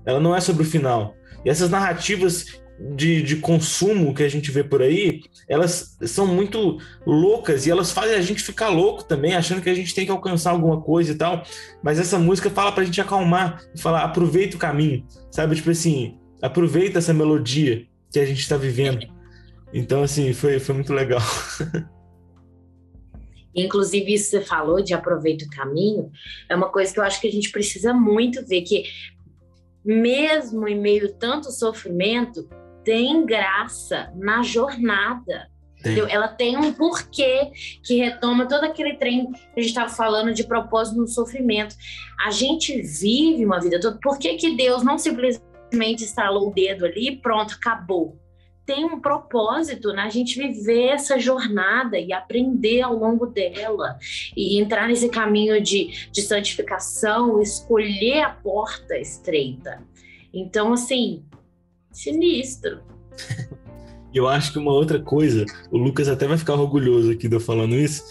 S5: ela não é sobre o final. E essas narrativas de, de consumo que a gente vê por aí, elas são muito loucas e elas fazem a gente ficar louco também, achando que a gente tem que alcançar alguma coisa e tal. Mas essa música fala pra gente acalmar falar, aproveita o caminho, sabe? Tipo assim, aproveita essa melodia que a gente está vivendo. Então, assim, foi, foi muito legal.
S7: Inclusive, isso que você falou de aproveita o caminho, é uma coisa que eu acho que a gente precisa muito ver, que mesmo em meio a tanto sofrimento, tem graça na jornada. Entendeu? Ela tem um porquê que retoma todo aquele trem que a gente estava falando de propósito no sofrimento. A gente vive uma vida toda. Por que, que Deus não simplesmente instalou o dedo ali e pronto, acabou? Tem um propósito na né? gente viver essa jornada e aprender ao longo dela e entrar nesse caminho de, de santificação, escolher a porta estreita. Então, assim, sinistro.
S5: Eu acho que uma outra coisa, o Lucas até vai ficar orgulhoso aqui de eu falando isso,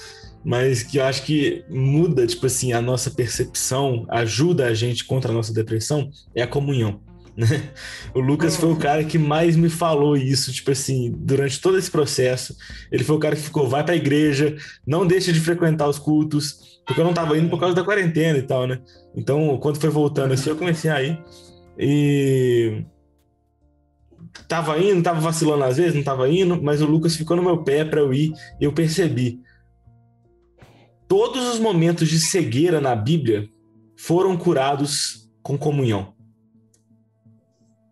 S5: mas que eu acho que muda, tipo assim, a nossa percepção, ajuda a gente contra a nossa depressão, é a comunhão. Né? O Lucas foi o uhum. cara que mais me falou isso, tipo assim, durante todo esse processo. Ele foi o cara que ficou, vai pra igreja, não deixa de frequentar os cultos, porque eu não tava indo por causa da quarentena e tal, né? Então, quando foi voltando assim, eu comecei a ir. E tava indo, tava vacilando às vezes, não tava indo, mas o Lucas ficou no meu pé para eu ir e eu percebi. Todos os momentos de cegueira na Bíblia foram curados com comunhão.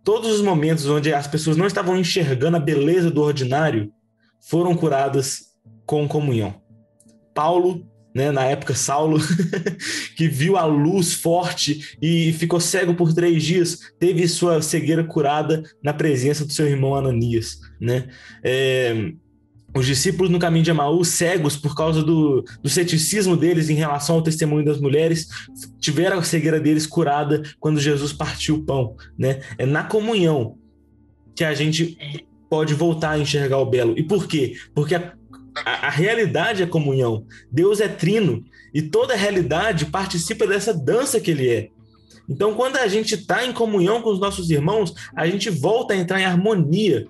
S5: Todos os momentos onde as pessoas não estavam enxergando a beleza do ordinário foram curadas com comunhão. Paulo né, na época Saulo, que viu a luz forte e ficou cego por três dias, teve sua cegueira curada na presença do seu irmão Ananias. Né? É, os discípulos no caminho de Emaús, cegos por causa do, do ceticismo deles em relação ao testemunho das mulheres, tiveram a cegueira deles curada quando Jesus partiu o pão. Né? É na comunhão que a gente pode voltar a enxergar o belo. E por quê? Porque a a, a realidade é comunhão. Deus é trino e toda a realidade participa dessa dança que ele é. Então, quando a gente está em comunhão com os nossos irmãos, a gente volta a entrar em harmonia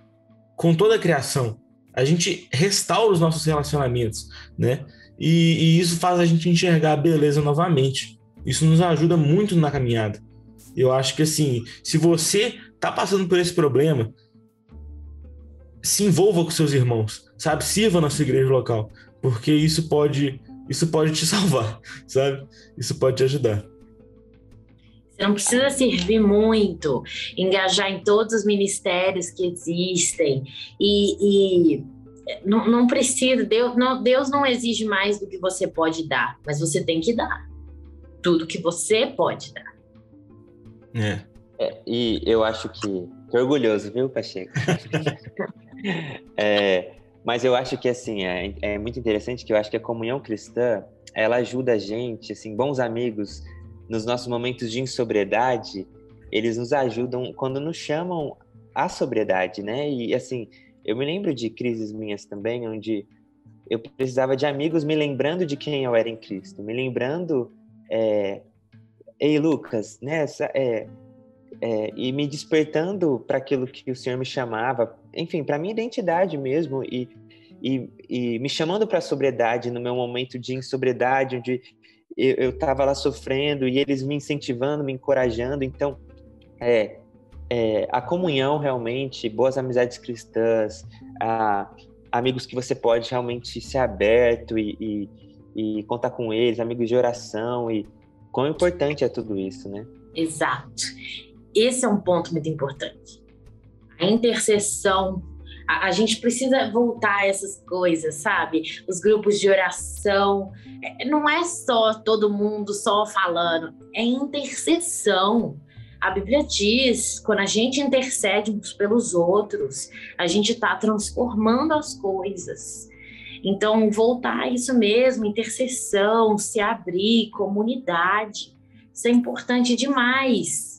S5: com toda a criação. A gente restaura os nossos relacionamentos, né? E, e isso faz a gente enxergar a beleza novamente. Isso nos ajuda muito na caminhada. Eu acho que assim, se você está passando por esse problema, se envolva com seus irmãos, sabe? Sirva na sua igreja local, porque isso pode, isso pode te salvar, sabe? Isso pode te ajudar.
S7: Você não precisa servir muito, engajar em todos os ministérios que existem e, e não, não, precisa, Deus não, Deus não exige mais do que você pode dar, mas você tem que dar tudo que você pode dar.
S6: É. é e eu acho que, que orgulhoso, viu, Pacheco? é, mas eu acho que assim é, é muito interessante que eu acho que a comunhão cristã ela ajuda a gente, assim, bons amigos nos nossos momentos de insobriedade, eles nos ajudam quando nos chamam à sobriedade, né? E assim, eu me lembro de crises minhas também, onde eu precisava de amigos me lembrando de quem eu era em Cristo, me lembrando, é, ei Lucas, né? É, é, e me despertando para aquilo que o Senhor me chamava, enfim, para minha identidade mesmo e, e, e me chamando para a sobriedade no meu momento de insobriedade, onde eu estava lá sofrendo e eles me incentivando, me encorajando. Então, é, é, a comunhão realmente, boas amizades cristãs, a, amigos que você pode realmente ser aberto e, e, e, contar com eles, amigos de oração e quão importante é tudo isso, né?
S7: Exato. Esse é um ponto muito importante. A intercessão a, a, gente precisa voltar a essas coisas, sabe? Os grupos de oração. É, não é só todo mundo só falando, é intercessão. A Bíblia diz: quando a gente intercede uns pelos outros, a gente está transformando as coisas. Então, voltar a isso mesmo, intercessão, se abrir, comunidade. Isso é importante demais.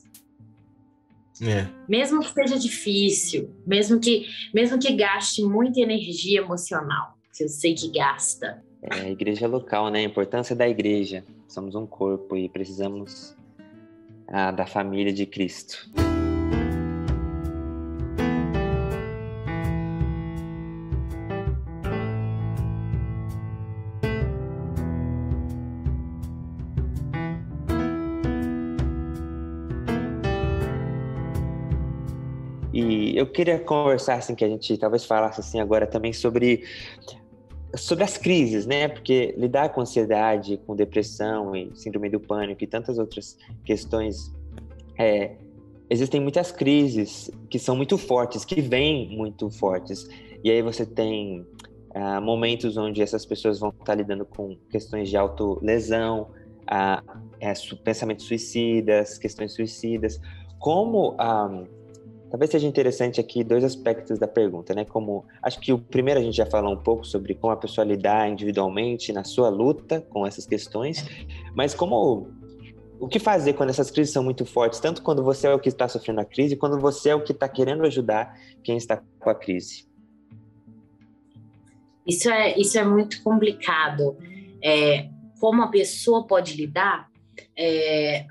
S5: É.
S7: Mesmo que seja difícil, mesmo que, mesmo que gaste muita energia emocional, que eu sei que gasta.
S6: É, a igreja local, né? A importância da igreja. Somos um corpo e precisamos ah, da família de Cristo. Eu queria conversar, assim, que a gente talvez falasse, assim, agora também sobre sobre as crises, né? Porque lidar com ansiedade, com depressão e síndrome do pânico e tantas outras questões, é, existem muitas crises que são muito fortes, que vêm muito fortes. E aí você tem ah, momentos onde essas pessoas vão estar lidando com questões de autolesão, ah, é, pensamentos suicidas, questões suicidas. Como ah, Talvez seja interessante aqui dois aspectos da pergunta, né? Como acho que o primeiro a gente já falou um pouco sobre como a pessoa lidar individualmente na sua luta com essas questões, mas como o que fazer quando essas crises são muito fortes, tanto quando você é o que está sofrendo a crise, quando você é o que está querendo ajudar quem está com a crise.
S7: Isso é isso é muito complicado. É, como a pessoa pode lidar? É,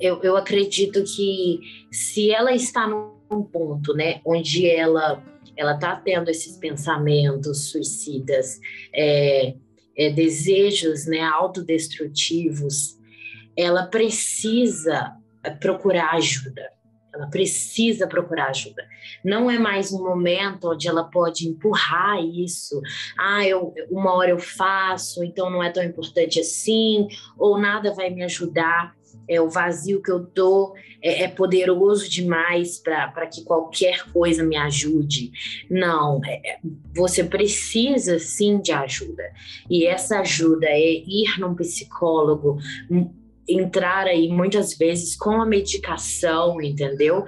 S7: eu, eu acredito que se ela está no um ponto, né, onde ela ela está tendo esses pensamentos suicidas, é, é, desejos, né, autodestrutivos, ela precisa procurar ajuda. Ela precisa procurar ajuda. Não é mais um momento onde ela pode empurrar isso. Ah, eu, uma hora eu faço, então não é tão importante assim, ou nada vai me ajudar é, o vazio que eu dou é, é poderoso demais para que qualquer coisa me ajude. Não, é, é, você precisa sim de ajuda. E essa ajuda é ir num psicólogo, entrar aí muitas vezes com a medicação, entendeu?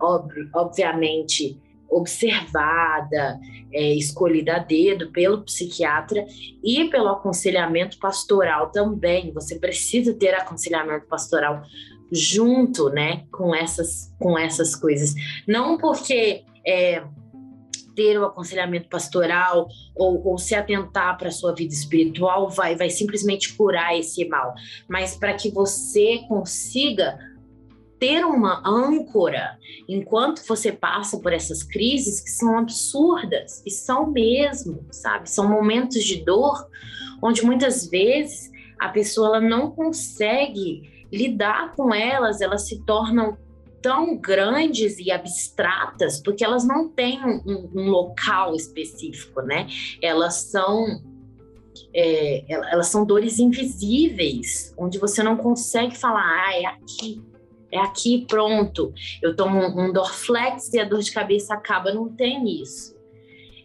S7: Ob obviamente observada, é, escolhida a dedo pelo psiquiatra e pelo aconselhamento pastoral também. Você precisa ter aconselhamento pastoral junto, né, com essas, com essas coisas. Não porque é, ter o aconselhamento pastoral ou, ou se atentar para a sua vida espiritual vai, vai simplesmente curar esse mal, mas para que você consiga ter uma âncora enquanto você passa por essas crises que são absurdas, e são mesmo, sabe? São momentos de dor onde muitas vezes a pessoa não consegue lidar com elas, elas se tornam tão grandes e abstratas porque elas não têm um, um local específico, né? Elas são é, elas são dores invisíveis, onde você não consegue falar, ah, é aqui, é aqui, pronto. Eu tomo um, Dorflex e a dor de cabeça acaba. Não tem isso.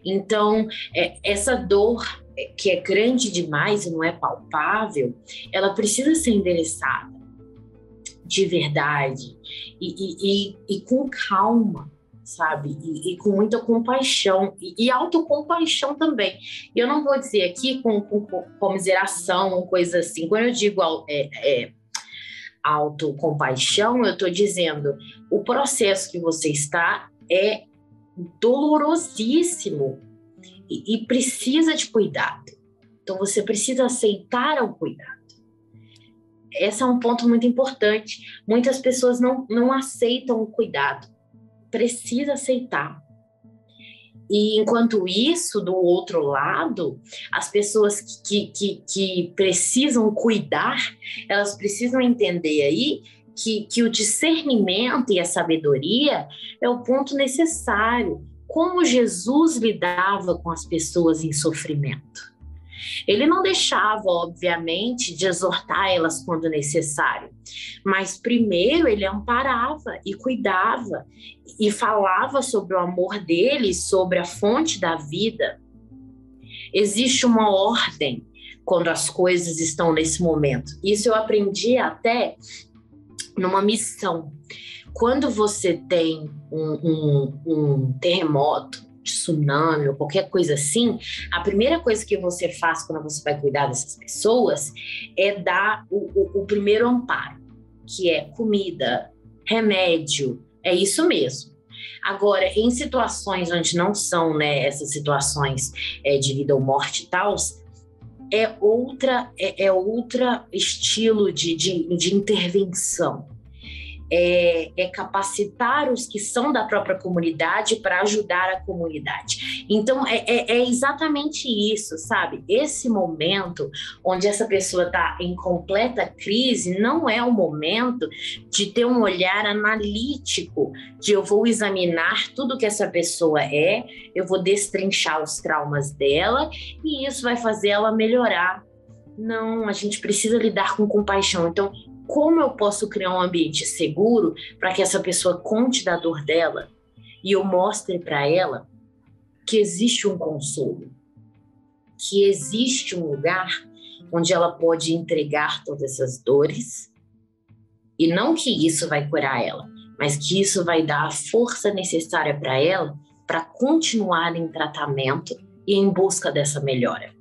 S7: Então, é, essa dor é, que é grande demais e não é palpável, ela precisa ser endereçada de verdade e, e, e, e com calma, sabe? E, e, com muita compaixão e, e autocompaixão também. E eu não vou dizer aqui com, com, com comiseração, coisa assim. Quando eu digo é, é, autocompaixão, eu estou dizendo o processo que você está é dolorosíssimo e, e precisa de cuidado. Então você precisa aceitar o cuidado. Esse é um ponto muito importante. Muitas pessoas não, não aceitam o cuidado. Precisa aceitar. E enquanto isso, do outro lado, as pessoas que, que, que precisam cuidar, elas precisam entender aí que, que o discernimento e a sabedoria é o ponto necessário. Como Jesus lidava com as pessoas em sofrimento. Ele não deixava, obviamente, de exortar elas quando necessário, mas primeiro ele amparava e cuidava e falava sobre o amor dele, sobre a fonte da vida. Existe uma ordem quando as coisas estão nesse momento. Isso eu aprendi até numa missão. Quando você tem um, um, um terremoto, tsunami ou qualquer coisa assim, a primeira coisa que você faz quando você vai cuidar dessas pessoas é dar o, o, o primeiro amparo, que é comida, remédio, é isso mesmo. Agora, em situações onde não são né, essas situações é, de vida ou morte e tal, é outra é, é outra estilo de, de, de intervenção é, é, capacitar os que são da própria comunidade para ajudar a comunidade. Então, é, é, é, exatamente isso, sabe? Esse momento onde essa pessoa está em completa crise não é o momento de ter um olhar analítico, de eu vou examinar tudo que essa pessoa é, eu vou destrinchar os traumas dela e isso vai fazer ela melhorar. Não, a gente precisa lidar com compaixão. Então, como eu posso criar um ambiente seguro para que essa pessoa conte da dor dela e eu mostre para ela que existe um consolo, que existe um lugar onde ela pode entregar todas essas dores e não que isso vai curar ela, mas que isso vai dar a força necessária para ela para continuar em tratamento e em busca dessa melhora.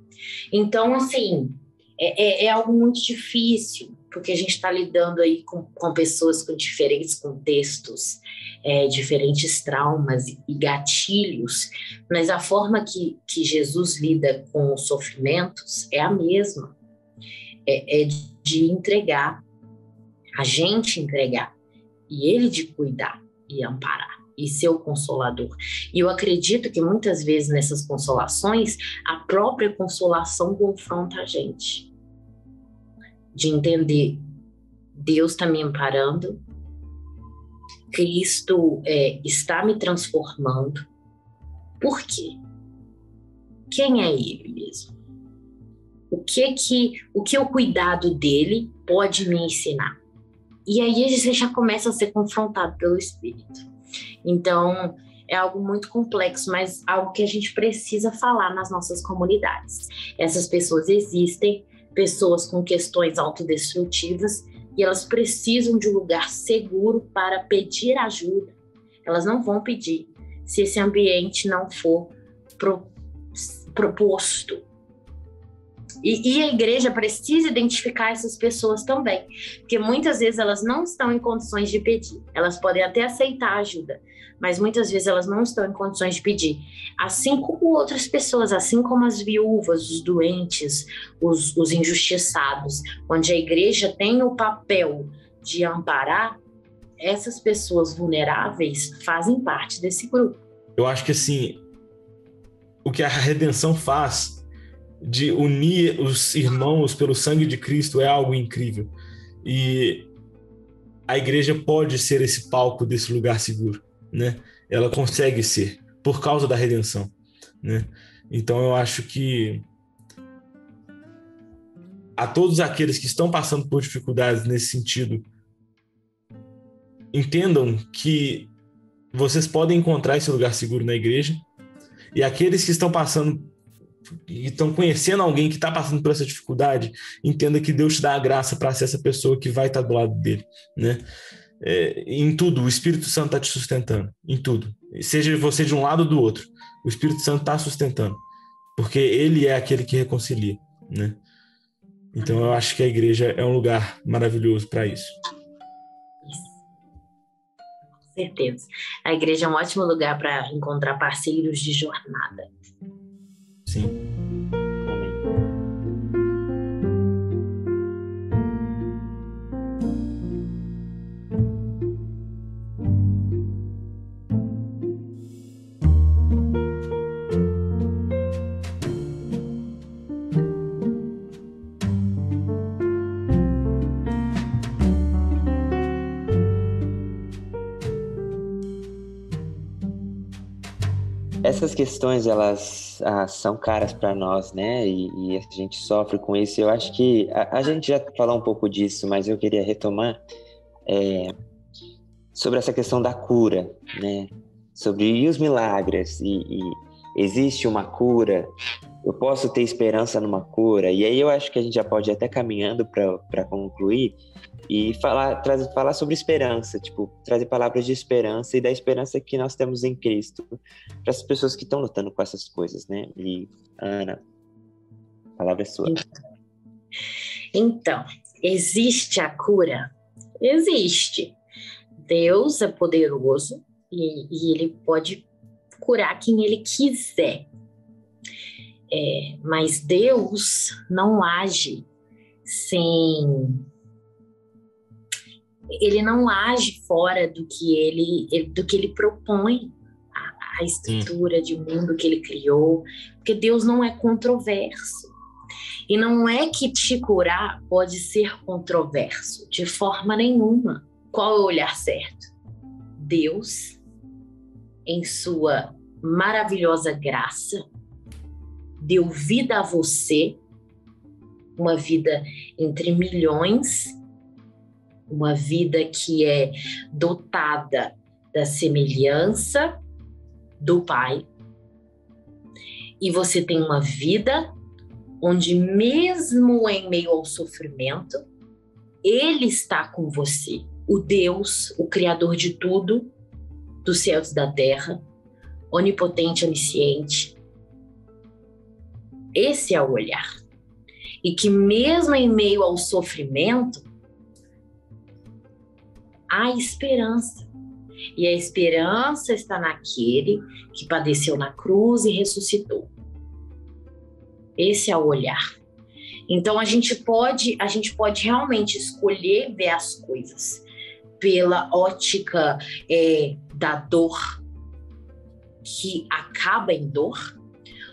S7: Então, assim, é, é, é algo muito difícil, porque a gente está lidando aí com, com, pessoas com diferentes contextos, é, diferentes traumas e, gatilhos, mas a forma que, que Jesus lida com os sofrimentos é a mesma, é, é de entregar, a gente entregar, e ele de cuidar e amparar e ser o consolador. E eu acredito que muitas vezes nessas consolações, a própria consolação confronta a gente de entender Deus está me amparando, Cristo é, está me transformando. Por quê? Quem é Ele mesmo? O que que o que o cuidado dele pode me ensinar? E aí você já começa a ser confrontado pelo Espírito. Então é algo muito complexo, mas algo que a gente precisa falar nas nossas comunidades. Essas pessoas existem, pessoas com questões autodestrutivas e elas precisam de um lugar seguro para pedir ajuda. Elas não vão pedir se esse ambiente não for pro, proposto. E, e, a igreja precisa identificar essas pessoas também, porque muitas vezes elas não estão em condições de pedir. Elas podem até aceitar ajuda, mas muitas vezes elas não estão em condições de pedir. Assim como outras pessoas, assim como as viúvas, os doentes, os, os injustiçados, onde a igreja tem o papel de amparar, essas pessoas vulneráveis fazem parte desse grupo.
S5: Eu acho que assim, o que a redenção faz de unir os irmãos pelo sangue de Cristo é algo incrível. E a igreja pode ser esse palco desse lugar seguro, né? Ela consegue ser por causa da redenção, né? Então eu acho que a todos aqueles que estão passando por dificuldades nesse sentido, entendam que vocês podem encontrar esse lugar seguro na igreja e aqueles que estão passando e estão conhecendo alguém que está passando por essa dificuldade, entenda que Deus te dá a graça para ser essa pessoa que vai estar tá do lado dele, né? É, em tudo, o Espírito Santo está te sustentando, em tudo. Seja você de um lado ou do outro, o Espírito Santo está sustentando, porque ele é aquele que reconcilia, né? Então eu acho que a igreja é um lugar maravilhoso para isso
S7: certeza. A igreja é um ótimo lugar para encontrar parceiros de jornada.
S5: Sim.
S6: essas questões elas ah, são caras para nós, né? E, e, a gente sofre com isso. Eu acho que a, a, gente já falou um pouco disso, mas eu queria retomar é, sobre essa questão da cura, né? Sobre os milagres e, e existe uma cura. Eu posso ter esperança numa cura. E aí eu acho que a gente já pode ir até caminhando para concluir e falar, trazer, falar sobre esperança, tipo, trazer palavras de esperança e da esperança que nós temos em Cristo para as pessoas que estão lutando com essas coisas, né? E Ana, a palavra é sua.
S7: Então, existe a cura? Existe. Deus é poderoso e, e ele pode curar quem ele quiser. É, mas Deus não age sem ele não age fora do que ele, do que ele propõe, a, estrutura de mundo que ele criou, porque Deus não é controverso. E não é que te curar pode ser controverso, de forma nenhuma. Qual é o olhar certo? Deus, em sua maravilhosa graça, deu vida a você, uma vida entre milhões uma vida que é dotada da semelhança do Pai. E você tem uma vida onde, mesmo em meio ao sofrimento, Ele está com você. O Deus, o Criador de tudo, dos céus e da terra, onipotente, onisciente. Esse é o olhar. E que, mesmo em meio ao sofrimento, há esperança. E a esperança está naquele que padeceu na cruz e ressuscitou. Esse é o olhar. Então a gente pode, a gente pode realmente escolher ver as coisas pela ótica é, da dor que acaba em dor,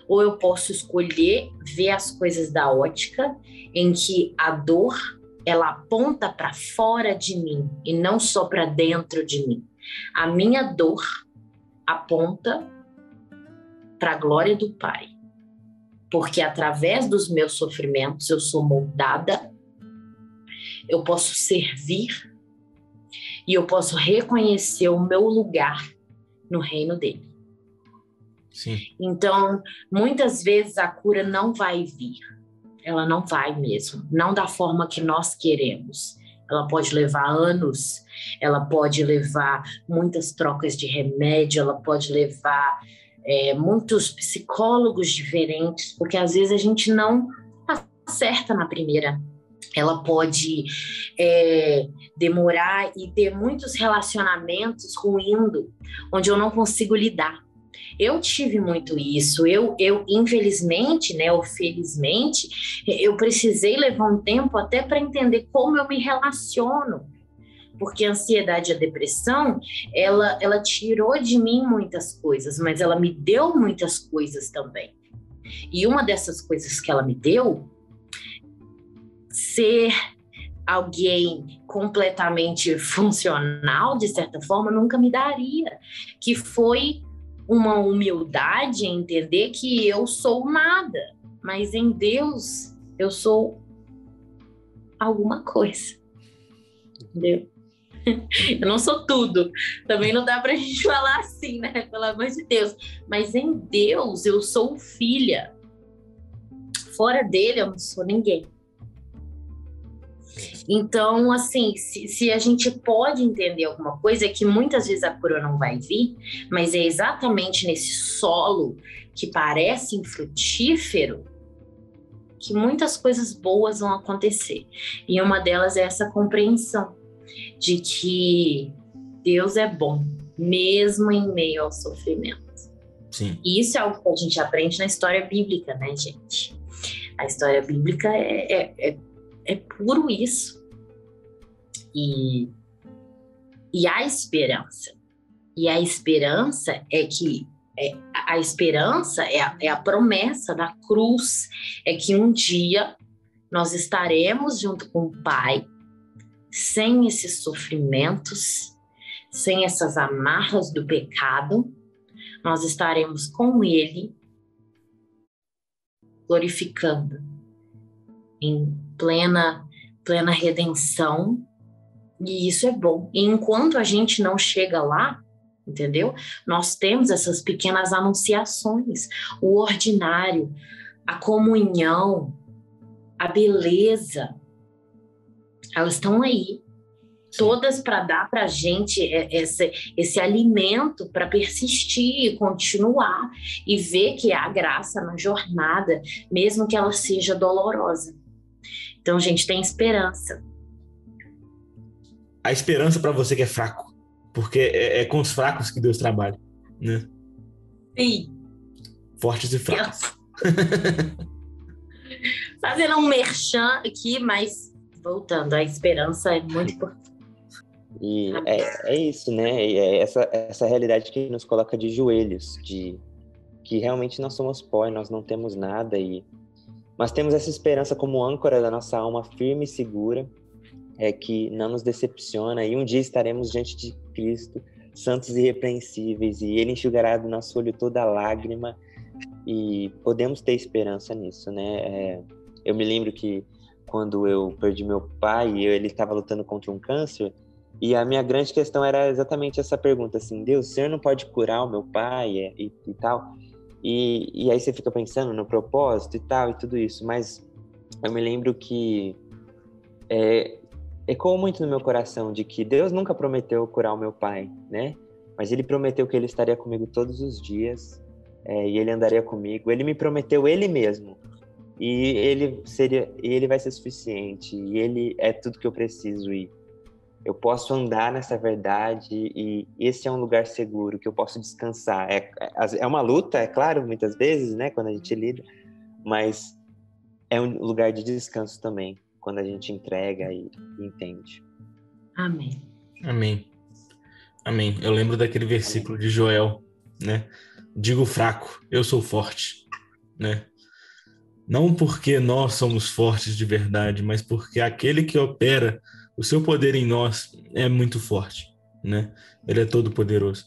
S7: ou eu posso escolher ver as coisas da ótica em que a dor ela aponta para fora de mim e não só para dentro de mim. A minha dor aponta para a glória do Pai. Porque através dos meus sofrimentos eu sou moldada, eu posso servir e eu posso reconhecer o meu lugar no reino dele. Então, muitas vezes a cura não vai vir ela não vai mesmo, não da forma que nós queremos. Ela pode levar anos, ela pode levar muitas trocas de remédio, ela pode levar é, muitos psicólogos diferentes, porque às vezes a gente não acerta na primeira. Ela pode é, demorar e ter muitos relacionamentos ruindo, onde eu não consigo lidar. Eu tive muito isso. Eu, eu infelizmente, né, ou felizmente, eu precisei levar um tempo até para entender como eu me relaciono. Porque a ansiedade e a depressão, ela, ela tirou de mim muitas coisas, mas ela me deu muitas coisas também. E uma dessas coisas que ela me deu, ser alguém completamente funcional, de certa forma, nunca me daria. Que foi uma humildade entender que eu sou nada, mas em Deus eu sou alguma coisa. Entendeu? Eu não sou tudo. Também não dá pra gente falar assim, né? Pelo amor de Deus. Mas em Deus eu sou filha. Fora dele eu não sou ninguém. Então, assim, se, se, a gente pode entender alguma coisa, é que muitas vezes a cura não vai vir, mas é exatamente nesse solo que parece infrutífero que muitas coisas boas vão acontecer. E uma delas é essa compreensão de que Deus é bom, mesmo em meio ao sofrimento.
S5: Sim.
S7: E isso é algo que a gente aprende na história bíblica, né, gente? A história bíblica é, é, é é puro isso. E, e a esperança. E a esperança é que é, a esperança é a, é a promessa da cruz, é que um dia nós estaremos junto com o Pai, sem esses sofrimentos, sem essas amarras do pecado, nós estaremos com Ele, glorificando em plena, plena redenção, e isso é bom. E enquanto a gente não chega lá, entendeu? Nós temos essas pequenas anunciações, o ordinário, a comunhão, a beleza, elas estão aí, todas para dar para a gente esse, esse alimento para persistir e continuar e ver que há graça na jornada, mesmo que ela seja dolorosa. Então, gente, tem esperança.
S5: A esperança para você que é fraco, porque é, é, com os fracos que Deus trabalha, né?
S7: Sim.
S5: Fortes e fracos.
S7: Fazendo um merchan aqui, mas voltando, a esperança é muito importante.
S6: E é, é isso, né? É essa, essa realidade que nos coloca de joelhos, de que realmente nós somos pó e nós não temos nada e mas temos essa esperança como âncora da nossa alma firme e segura, é que não nos decepciona e um dia estaremos diante de Cristo, santos e irrepreensíveis, e Ele enxugará do nosso olho toda lágrima e podemos ter esperança nisso, né? É, eu me lembro que quando eu perdi meu pai, ele estava lutando contra um câncer, e a minha grande questão era exatamente essa pergunta, assim, Deus, o Senhor não pode curar o meu pai e, e tal? E, e aí você fica pensando no propósito e tal e tudo isso, mas eu me lembro que é, ecoou muito no meu coração de que Deus nunca prometeu curar o meu pai, né? Mas Ele prometeu que Ele estaria comigo todos os dias é, e Ele andaria comigo. Ele me prometeu Ele mesmo e Ele seria, Ele vai ser suficiente e Ele é tudo que eu preciso e eu posso andar nessa verdade e esse é um lugar seguro que eu posso descansar. É, é, é uma luta, é claro, muitas vezes, né, quando a gente lida, mas é um lugar de descanso também, quando a gente entrega e, e entende.
S7: Amém.
S5: Amém. Amém. Eu lembro daquele versículo de Joel, né? Digo fraco, eu sou forte, né? Não porque nós somos fortes de verdade, mas porque aquele que opera o seu poder em nós é muito forte, né? Ele é todo poderoso.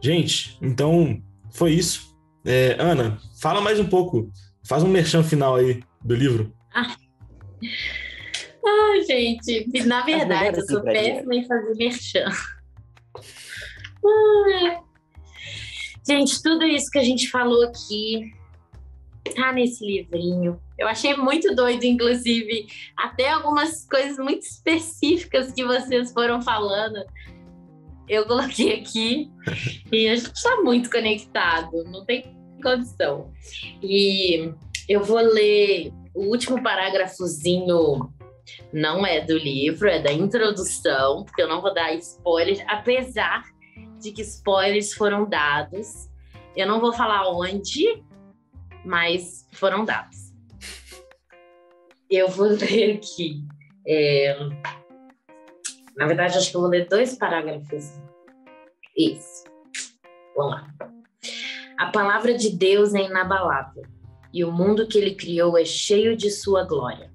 S5: Gente, então foi isso. É, Ana, fala mais um pouco. Faz um merchan final aí do livro.
S7: Ah. Ai, gente, na verdade, eu sou péssima em fazer merchan. Ai. Gente, tudo isso que a gente falou aqui tá nesse livrinho. Eu achei muito doido, inclusive, até algumas coisas muito específicas que vocês foram falando. eu coloquei aqui e a gente está muito conectado, não tem condição. E eu vou ler o último parágrafozinho, não é do livro, é da introdução, porque eu não vou dar spoilers, apesar de que spoilers foram dados. Eu não vou falar onde, mas foram dados. Eu vou ler aqui. É... Na verdade, acho que eu vou ler dois parágrafos. Isso. Vamos lá. A palavra de Deus é inabalável e o mundo que ele criou é cheio de sua glória.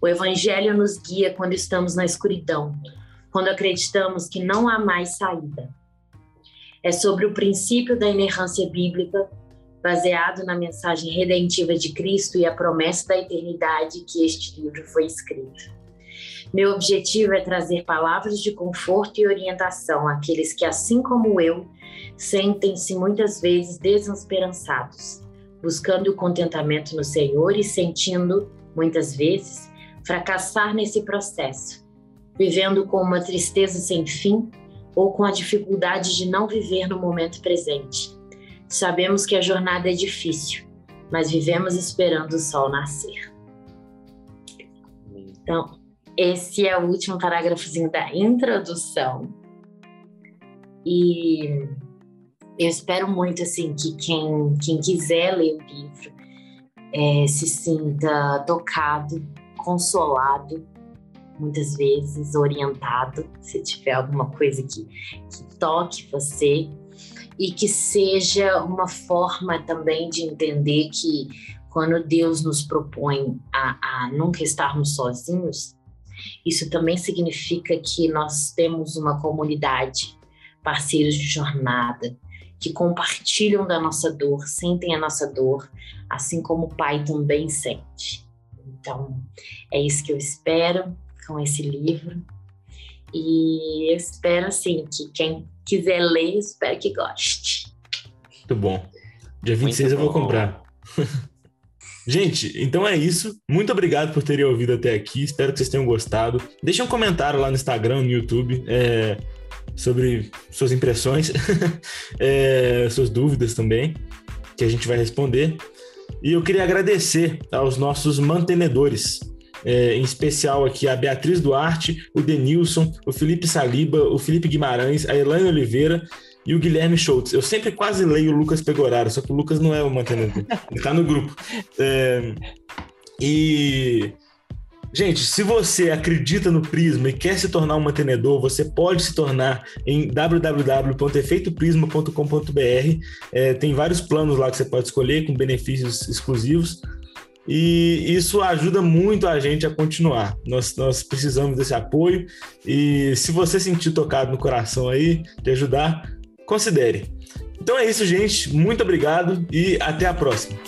S7: O Evangelho nos guia quando estamos na escuridão, quando acreditamos que não há mais saída. É sobre o princípio da inerrância bíblica baseado na mensagem redentiva de Cristo e a promessa da eternidade que este livro foi escrito. Meu objetivo é trazer palavras de conforto e orientação àqueles que, assim como eu, sentem-se muitas vezes desesperançados, buscando o contentamento no Senhor e sentindo, muitas vezes, fracassar nesse processo, vivendo com uma tristeza sem fim ou com a dificuldade de não viver no momento presente Sabemos que a jornada é difícil, mas vivemos esperando o sol nascer. Então, esse é o último parágrafozinho da introdução. E eu espero muito assim que quem, quem quiser ler o livro é, se sinta tocado, consolado, muitas vezes orientado, se tiver alguma coisa que, que toque você e que seja uma forma também de entender que quando Deus nos propõe a, a nunca estarmos sozinhos, isso também significa que nós temos uma comunidade, parceiros de jornada, que compartilham da nossa dor, sentem a nossa dor, assim como o Pai também sente. Então, é isso que eu espero com esse livro. E eu espero, assim, que quem quiser ler, espero que goste.
S5: Muito bom. Dia 26 Muito eu vou comprar. Gente, então é isso. Muito obrigado por terem ouvido até aqui. Espero que vocês tenham gostado. Deixe um comentário lá no Instagram, no YouTube, é, sobre suas impressões, é, suas dúvidas também, que a gente vai responder. E eu queria agradecer aos nossos mantenedores é, em especial aqui a Beatriz Duarte, o Denilson, o Felipe Saliba, o Felipe Guimarães, a Elaine Oliveira e o Guilherme Schultz. Eu sempre quase leio o Lucas Pegoraro, só que o Lucas não é o mantenedor, ele tá no grupo. É, e Gente, se você acredita no Prisma e quer se tornar um mantenedor, você pode se tornar em www.efeitoprisma.com.br. É, tem vários planos lá que você pode escolher com benefícios exclusivos e isso ajuda muito a gente a continuar. Nós, nós precisamos desse apoio e se você sentir tocado no coração aí de ajudar, considere. Então é isso, gente. Muito obrigado e até a próxima.